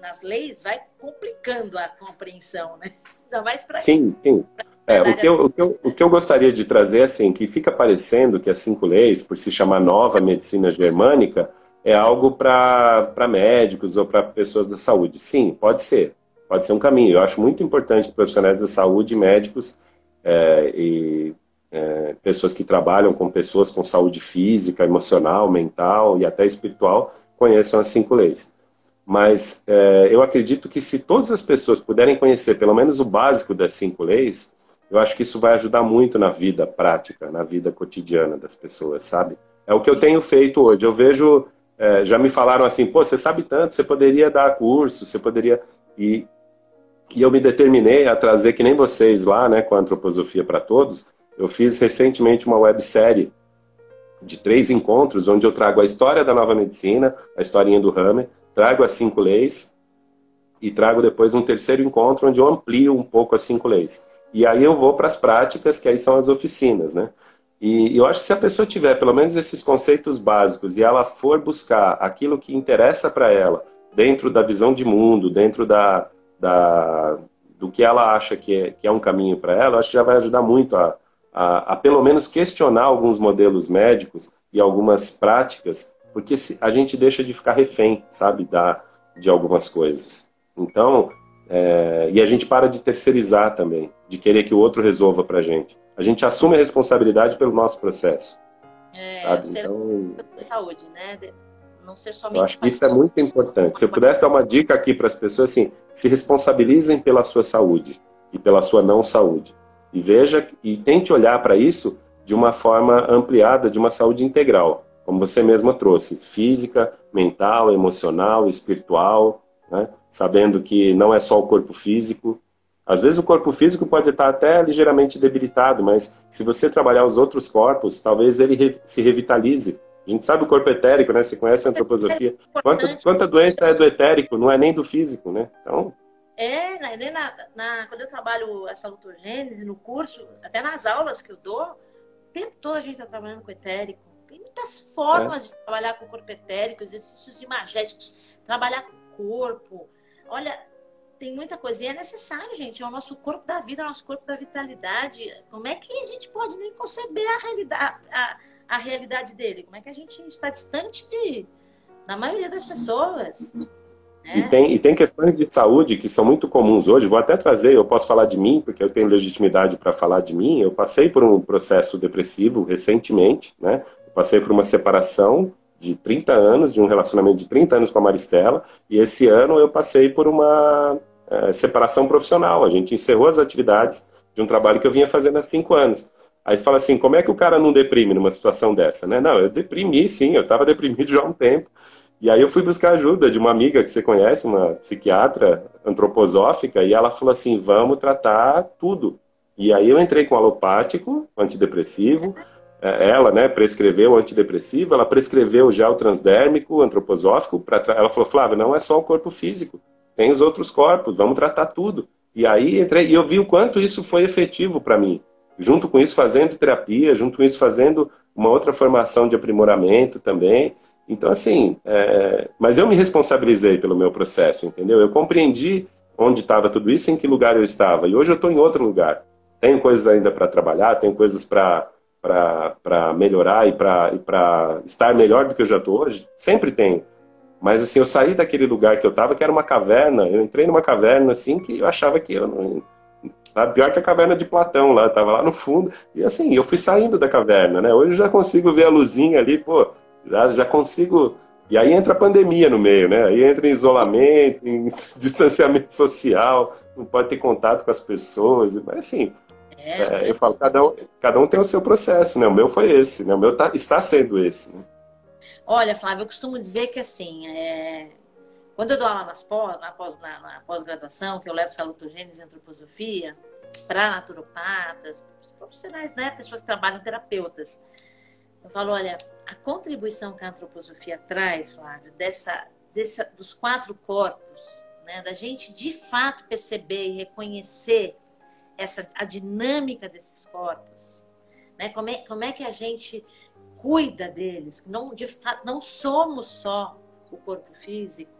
[SPEAKER 2] nas leis, vai complicando a compreensão, né?
[SPEAKER 3] Ainda mais para. Sim, sim. É, o, que eu, o, que eu, o que eu gostaria de trazer, assim, que fica parecendo que as cinco leis, por se chamar nova medicina germânica, é algo para médicos ou para pessoas da saúde. Sim, pode ser. Pode ser um caminho. Eu acho muito importante profissionais da saúde, médicos é, e é, pessoas que trabalham com pessoas com saúde física, emocional, mental e até espiritual conheçam as cinco leis. Mas é, eu acredito que se todas as pessoas puderem conhecer pelo menos o básico das cinco leis, eu acho que isso vai ajudar muito na vida prática, na vida cotidiana das pessoas, sabe? É o que eu tenho feito hoje. Eu vejo é, já me falaram assim, pô, você sabe tanto, você poderia dar curso, você poderia... E, e eu me determinei a trazer, que nem vocês lá, né, com a Antroposofia para Todos, eu fiz recentemente uma websérie de três encontros, onde eu trago a história da nova medicina, a historinha do Hammer, trago as cinco leis, e trago depois um terceiro encontro, onde eu amplio um pouco as cinco leis. E aí eu vou para as práticas, que aí são as oficinas, né? E eu acho que se a pessoa tiver pelo menos esses conceitos básicos e ela for buscar aquilo que interessa para ela, dentro da visão de mundo, dentro da, da, do que ela acha que é, que é um caminho para ela, acho que já vai ajudar muito a, a, a, pelo menos questionar alguns modelos médicos e algumas práticas, porque a gente deixa de ficar refém, sabe, da, de algumas coisas. Então, é, e a gente para de terceirizar também, de querer que o outro resolva para a gente. A gente assume a responsabilidade pelo nosso processo.
[SPEAKER 2] É, sabe? Então, saúde, né? Não ser somente.
[SPEAKER 3] Eu acho que isso é muito importante. Se eu pudesse dar uma dica aqui para as pessoas, assim, se responsabilizem pela sua saúde e pela sua não saúde. E veja e tente olhar para isso de uma forma ampliada, de uma saúde integral, como você mesma trouxe, física, mental, emocional, espiritual, né? sabendo que não é só o corpo físico. Às vezes o corpo físico pode estar até ligeiramente debilitado, mas se você trabalhar os outros corpos, talvez ele se revitalize. A gente sabe o corpo etérico, né? Você conhece a antroposofia. Quanta, quanta doença é do etérico, não é nem do físico, né? Então...
[SPEAKER 2] É, na, na, na, quando eu trabalho essa lutogênese no curso, até nas aulas que eu dou, o tempo todo a gente está trabalhando com etérico. Tem muitas formas é. de trabalhar com o corpo etérico, exercícios imagéticos, trabalhar com corpo. Olha, tem muita coisa. E é necessário, gente. É o nosso corpo da vida, é o nosso corpo da vitalidade. Como é que a gente pode nem conceber a realidade, a, a realidade dele? Como é que a gente está distante de, da maioria das pessoas? Né?
[SPEAKER 3] E, tem, e tem questões de saúde que são muito comuns hoje. Vou até trazer, eu posso falar de mim, porque eu tenho legitimidade para falar de mim. Eu passei por um processo depressivo recentemente, né? Eu passei por uma separação de 30 anos, de um relacionamento de 30 anos com a Maristela, e esse ano eu passei por uma é, separação profissional. A gente encerrou as atividades de um trabalho que eu vinha fazendo há cinco anos. Aí você fala assim, como é que o cara não deprime numa situação dessa, né? Não, eu deprimi sim, eu estava deprimido já há um tempo. E aí eu fui buscar ajuda de uma amiga que você conhece, uma psiquiatra antroposófica, e ela falou assim, vamos tratar tudo. E aí eu entrei com alopático, antidepressivo, é, ela né, prescreveu o antidepressivo, ela prescreveu o gel transdérmico, antroposófico, pra ela falou, Flávio, não é só o corpo físico, tem os outros corpos, vamos tratar tudo. E aí entrei, e eu vi o quanto isso foi efetivo para mim. Junto com isso, fazendo terapia, junto com isso, fazendo uma outra formação de aprimoramento também. Então, assim, é... mas eu me responsabilizei pelo meu processo, entendeu? Eu compreendi onde estava tudo isso, em que lugar eu estava. E hoje eu estou em outro lugar. Tenho coisas ainda para trabalhar, tenho coisas para para melhorar e para estar melhor do que eu já estou hoje, sempre tenho. Mas assim, eu saí daquele lugar que eu estava, que era uma caverna, eu entrei numa caverna assim que eu achava que eu não. Sabe? Pior que a caverna de Platão lá, estava lá no fundo. E assim, eu fui saindo da caverna, né? Hoje eu já consigo ver a luzinha ali, pô, já, já consigo. E aí entra a pandemia no meio, né? Aí entra em isolamento, em distanciamento social, não pode ter contato com as pessoas. Mas assim, É, é, eu falo, cada um, cada um tem o seu processo, né? O meu foi esse, né? O meu tá, está sendo esse. Né?
[SPEAKER 2] Olha, Flávio, eu costumo dizer que assim, é... quando eu dou aula nas pós, na, pós, na, na pós-graduação, que eu levo salutogênese e antroposofia para naturopatas, profissionais, né? Pessoas que trabalham terapeutas. Eu falo, olha, a contribuição que a antroposofia traz, Flávio, dessa, dessa, dos quatro corpos, né? Da gente de fato perceber e reconhecer essa, a dinâmica desses corpos, né? Como é, como é que a gente cuida deles? Não, de fato, não somos só o corpo físico.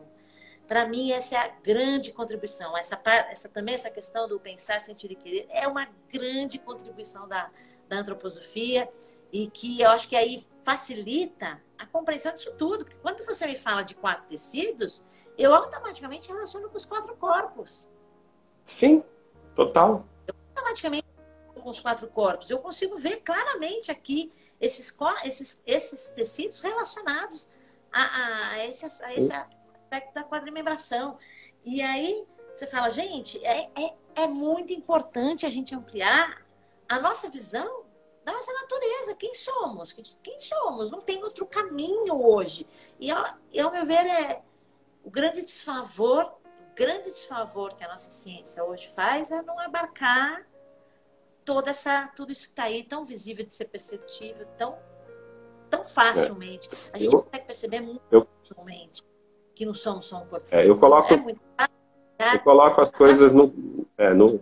[SPEAKER 2] Para mim, essa é a grande contribuição. Essa, essa também essa questão do pensar, sentir e querer é uma grande contribuição da, da antroposofia e que eu acho que aí facilita a compreensão disso tudo. Porque quando você me fala de quatro tecidos, eu automaticamente relaciono com os quatro corpos.
[SPEAKER 3] Sim, total
[SPEAKER 2] automaticamente com os quatro corpos. Eu consigo ver claramente aqui esses, esses, esses tecidos relacionados a, a, esse, a esse aspecto da quadrimembração. E aí você fala, gente, é, é, é muito importante a gente ampliar a nossa visão da nossa natureza. Quem somos? Quem somos? Não tem outro caminho hoje. E, ao, ao meu ver, é o grande desfavor grande desfavor que a nossa ciência hoje faz é não abarcar toda essa tudo isso que está aí tão visível de ser perceptível tão tão facilmente a gente eu, consegue perceber muito eu, facilmente que não somos só um corpo
[SPEAKER 3] é, eu coloco é muito, eu coloco as coisas no, é, no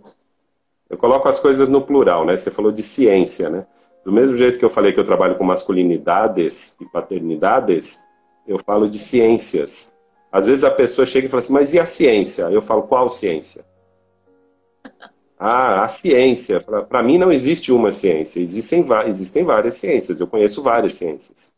[SPEAKER 3] eu coloco as coisas no plural né você falou de ciência né do mesmo jeito que eu falei que eu trabalho com masculinidades e paternidades eu falo de ciências às vezes a pessoa chega e fala assim, mas e a ciência? Eu falo, qual ciência? Ah, a ciência. Para mim não existe uma ciência, existem, existem várias ciências, eu conheço várias ciências.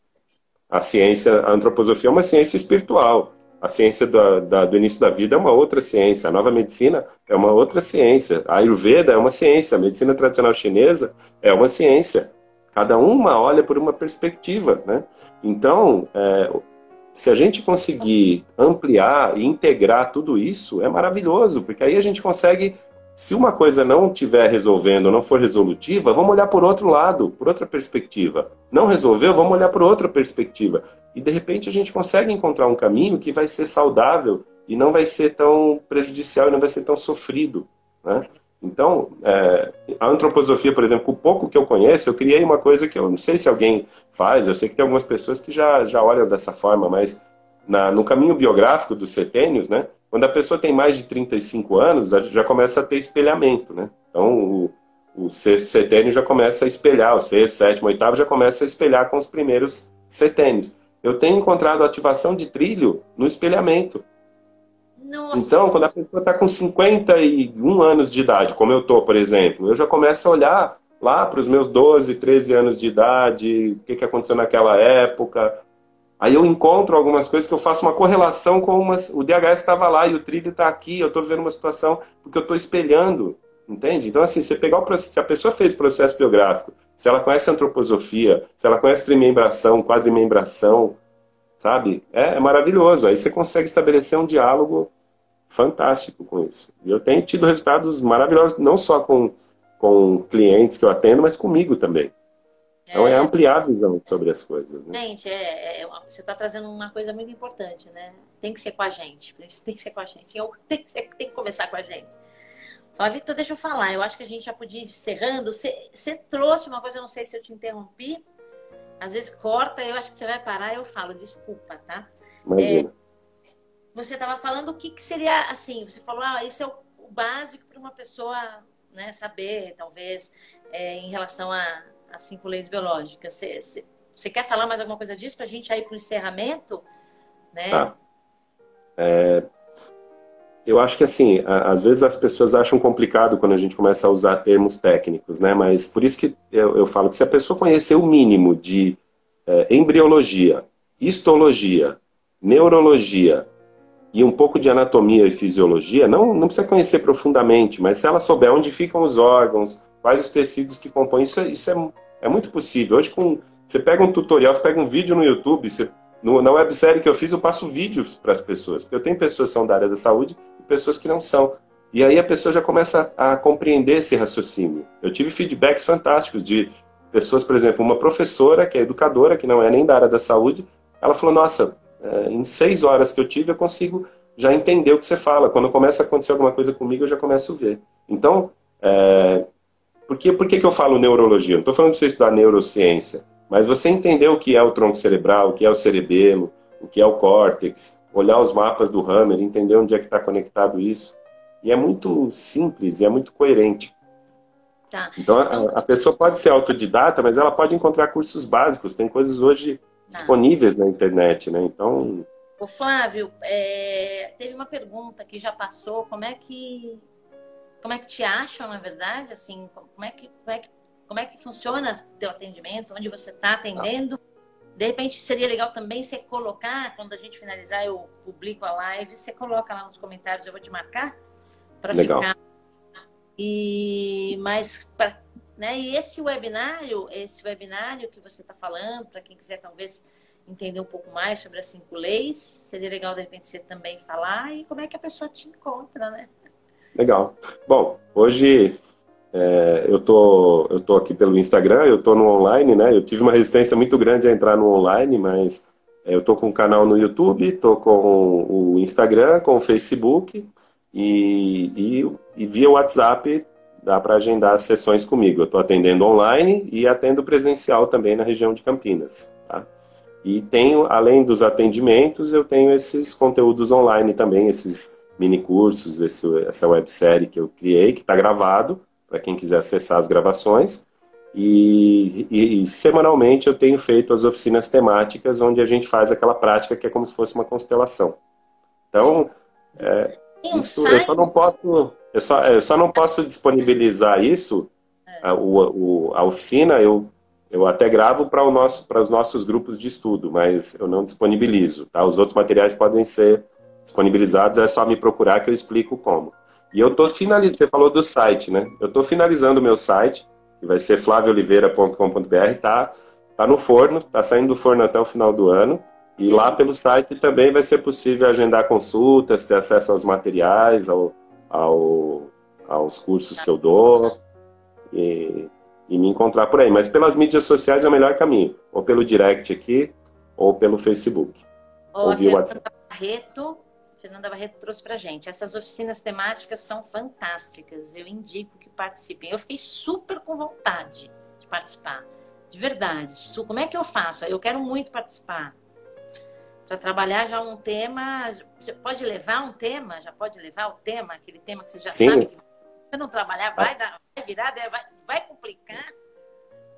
[SPEAKER 3] A ciência, a antroposofia é uma ciência espiritual. A ciência da, da, do início da vida é uma outra ciência. A nova medicina é uma outra ciência. A Ayurveda é uma ciência. A medicina tradicional chinesa é uma ciência. Cada uma olha por uma perspectiva. Né? Então, é, se a gente conseguir ampliar e integrar tudo isso, é maravilhoso, porque aí a gente consegue, se uma coisa não estiver resolvendo, não for resolutiva, vamos olhar por outro lado, por outra perspectiva. Não resolveu, vamos olhar por outra perspectiva. E de repente a gente consegue encontrar um caminho que vai ser saudável e não vai ser tão prejudicial e não vai ser tão sofrido. Né? Então, é, a antroposofia, por exemplo, o pouco que eu conheço, eu criei uma coisa que eu não sei se alguém faz, eu sei que tem algumas pessoas que já, já olham dessa forma, mas na, no caminho biográfico dos setênios, né, quando a pessoa tem mais de 35 anos, já começa a ter espelhamento. Né? Então, o, o sexto setênio já começa a espelhar, o sexto, sétimo, oitavo já começa a espelhar com os primeiros setênios. Eu tenho encontrado ativação de trilho no espelhamento. Nossa. Então, quando a pessoa está com 51 anos de idade, como eu estou, por exemplo, eu já começo a olhar lá para os meus 12, 13 anos de idade, o que, que aconteceu naquela época. Aí eu encontro algumas coisas que eu faço uma correlação com umas. O DHS estava lá e o trilho está aqui, eu estou vendo uma situação porque eu estou espelhando. Entende? Então, assim, você pegar o processo, se a pessoa fez processo biográfico, se ela conhece antroposofia, se ela conhece trimembração, quadrimembração, sabe? É, é maravilhoso. Aí você consegue estabelecer um diálogo fantástico com isso. E eu tenho tido resultados maravilhosos, não só com, com clientes que eu atendo, mas comigo também. Então é, é ampliar a visão sobre as coisas. Né?
[SPEAKER 2] Gente, é, é, você está trazendo uma coisa muito importante, né? Tem que ser com a gente. Tem que ser com a gente. Tem que, ser, tem que começar com a gente. Fala, Victor, deixa eu falar. Eu acho que a gente já podia ir encerrando. Você, você trouxe uma coisa, eu não sei se eu te interrompi. Às vezes corta, eu acho que você vai parar, eu falo, desculpa, tá?
[SPEAKER 3] Imagina. É,
[SPEAKER 2] você estava falando o que, que, seria assim, você falou, ah, isso é o, o básico para uma pessoa né, saber, talvez, é, em relação a, a, cinco leis biológicas. Você quer falar mais alguma coisa disso para a gente ir para o encerramento? Né?
[SPEAKER 3] Tá. É, eu acho que assim, às vezes as pessoas acham complicado quando a gente começa a usar termos técnicos, né? Mas por isso que eu, eu falo que se a pessoa conhecer o mínimo de é, embriologia, histologia, neurologia, e um pouco de anatomia e fisiologia, não, não precisa conhecer profundamente, mas se ela souber onde ficam os órgãos, quais os tecidos que compõem, isso, isso é, é muito possível. Hoje, com, você pega um tutorial, você pega um vídeo no YouTube, você, no, na websérie que eu fiz, eu passo vídeos para as pessoas. Eu tenho pessoas que são da área da saúde e pessoas que não são. E aí a pessoa já começa a, a compreender esse raciocínio. Eu tive feedbacks fantásticos de pessoas, por exemplo, uma professora que é educadora, que não é nem da área da saúde, ela falou: Nossa, é, em seis horas que eu tive, eu consigo já entender o que você fala. Quando começa a acontecer alguma coisa comigo, eu já começo a ver. Então, é, por, que, por que, que eu falo neurologia? Não estou falando para você estudar neurociência, mas você entender o que é o tronco cerebral, o que é o cerebelo, o que é o córtex, olhar os mapas do Hammer, entender onde é que está conectado isso. E é muito simples e é muito coerente. Tá. Então, então a, a, pessoa pode ser autodidata, mas ela pode encontrar cursos básicos. Tem coisas hoje. Disponíveis na internet, né? Então.
[SPEAKER 2] O Flávio, é, teve uma pergunta que já passou. Como é que como é que te acham, na verdade? Assim, como é que como é que, como é que funciona teu atendimento? Onde você está atendendo? De repente seria legal também você colocar, quando a gente finalizar, eu publico a live, você coloca lá nos comentários, eu vou te marcar para ficar e mas pra, né? E esse webinário, esse webinário que você está falando, para quem quiser talvez entender um pouco mais sobre as cinco leis, seria legal de repente você também falar e como é que a pessoa te encontra, né?
[SPEAKER 3] Legal. Bom, hoje é, eu tô eu tô aqui pelo Instagram, eu tô no online, né? Eu tive uma resistência muito grande a entrar no online, mas é, eu tô com um canal no YouTube, tô com o Instagram, com o Facebook. E, e, e via WhatsApp dá para agendar sessões comigo. Eu estou atendendo online e atendo presencial também na região de Campinas. Tá? E tenho, além dos atendimentos, eu tenho esses conteúdos online também, esses mini cursos, esse, essa websérie que eu criei, que está gravado, para quem quiser acessar as gravações. E, e, e, semanalmente eu tenho feito as oficinas temáticas, onde a gente faz aquela prática que é como se fosse uma constelação. Então, é, isso, eu só não posso, eu só, eu só não posso disponibilizar isso, é. a, o, a oficina, eu, eu até gravo para nosso, os nossos grupos de estudo, mas eu não disponibilizo, tá? Os outros materiais podem ser disponibilizados, é só me procurar que eu explico como. E eu estou finalizando, você falou do site, né? Eu estou finalizando o meu site, que vai ser flaviooliveira.com.br, tá, tá no forno, tá saindo do forno até o final do ano. E Sim. lá pelo site também vai ser possível agendar consultas, ter acesso aos materiais, ao, ao aos cursos que eu dou e, e, me encontrar por aí. Mas pelas mídias sociais é o melhor caminho, ou pelo direct aqui, ou pelo Facebook.
[SPEAKER 2] Ô, ou via WhatsApp. Barreto, Fernanda Barreto trouxe pra gente. Essas oficinas temáticas são fantásticas. Eu indico que participem. Eu fiquei super com vontade de participar. De verdade. Como é que eu faço? Eu quero muito participar para trabalhar já um tema. Você pode levar um tema, já pode levar o tema, aquele tema que você já Sim. sabe que você não trabalhar vai, dar, vai virar, vai, vai complicar.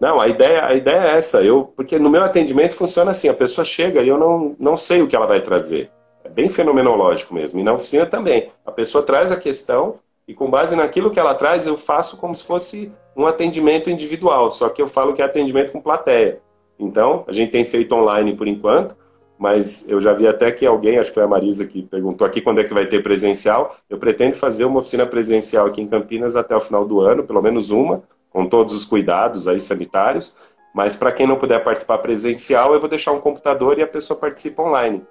[SPEAKER 3] Não, a ideia, a ideia é essa. Eu, porque no meu atendimento funciona assim: a pessoa chega e eu não, não sei o que ela vai trazer. É bem fenomenológico mesmo. E na oficina também. A pessoa traz a questão e com base naquilo que ela traz, eu faço como se fosse um atendimento individual. Só que eu falo que é atendimento com plateia. Então, a gente tem feito online por enquanto mas eu já vi até que alguém, acho que foi a Marisa que perguntou aqui quando é que vai ter presencial. Eu pretendo fazer uma oficina presencial aqui em Campinas até o final do ano, pelo menos uma, com todos os cuidados aí sanitários. Mas para quem não puder participar presencial, eu vou deixar um computador e a pessoa participa online.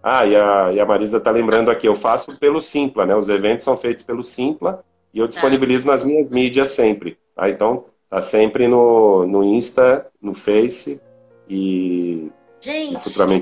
[SPEAKER 3] Ah, e a, e a Marisa está lembrando aqui, eu faço pelo Simpla, né? Os eventos são feitos pelo Simpla e eu disponibilizo nas minhas mídias sempre. Tá? Então, tá sempre no, no Insta, no Face e
[SPEAKER 2] Gente, futuramente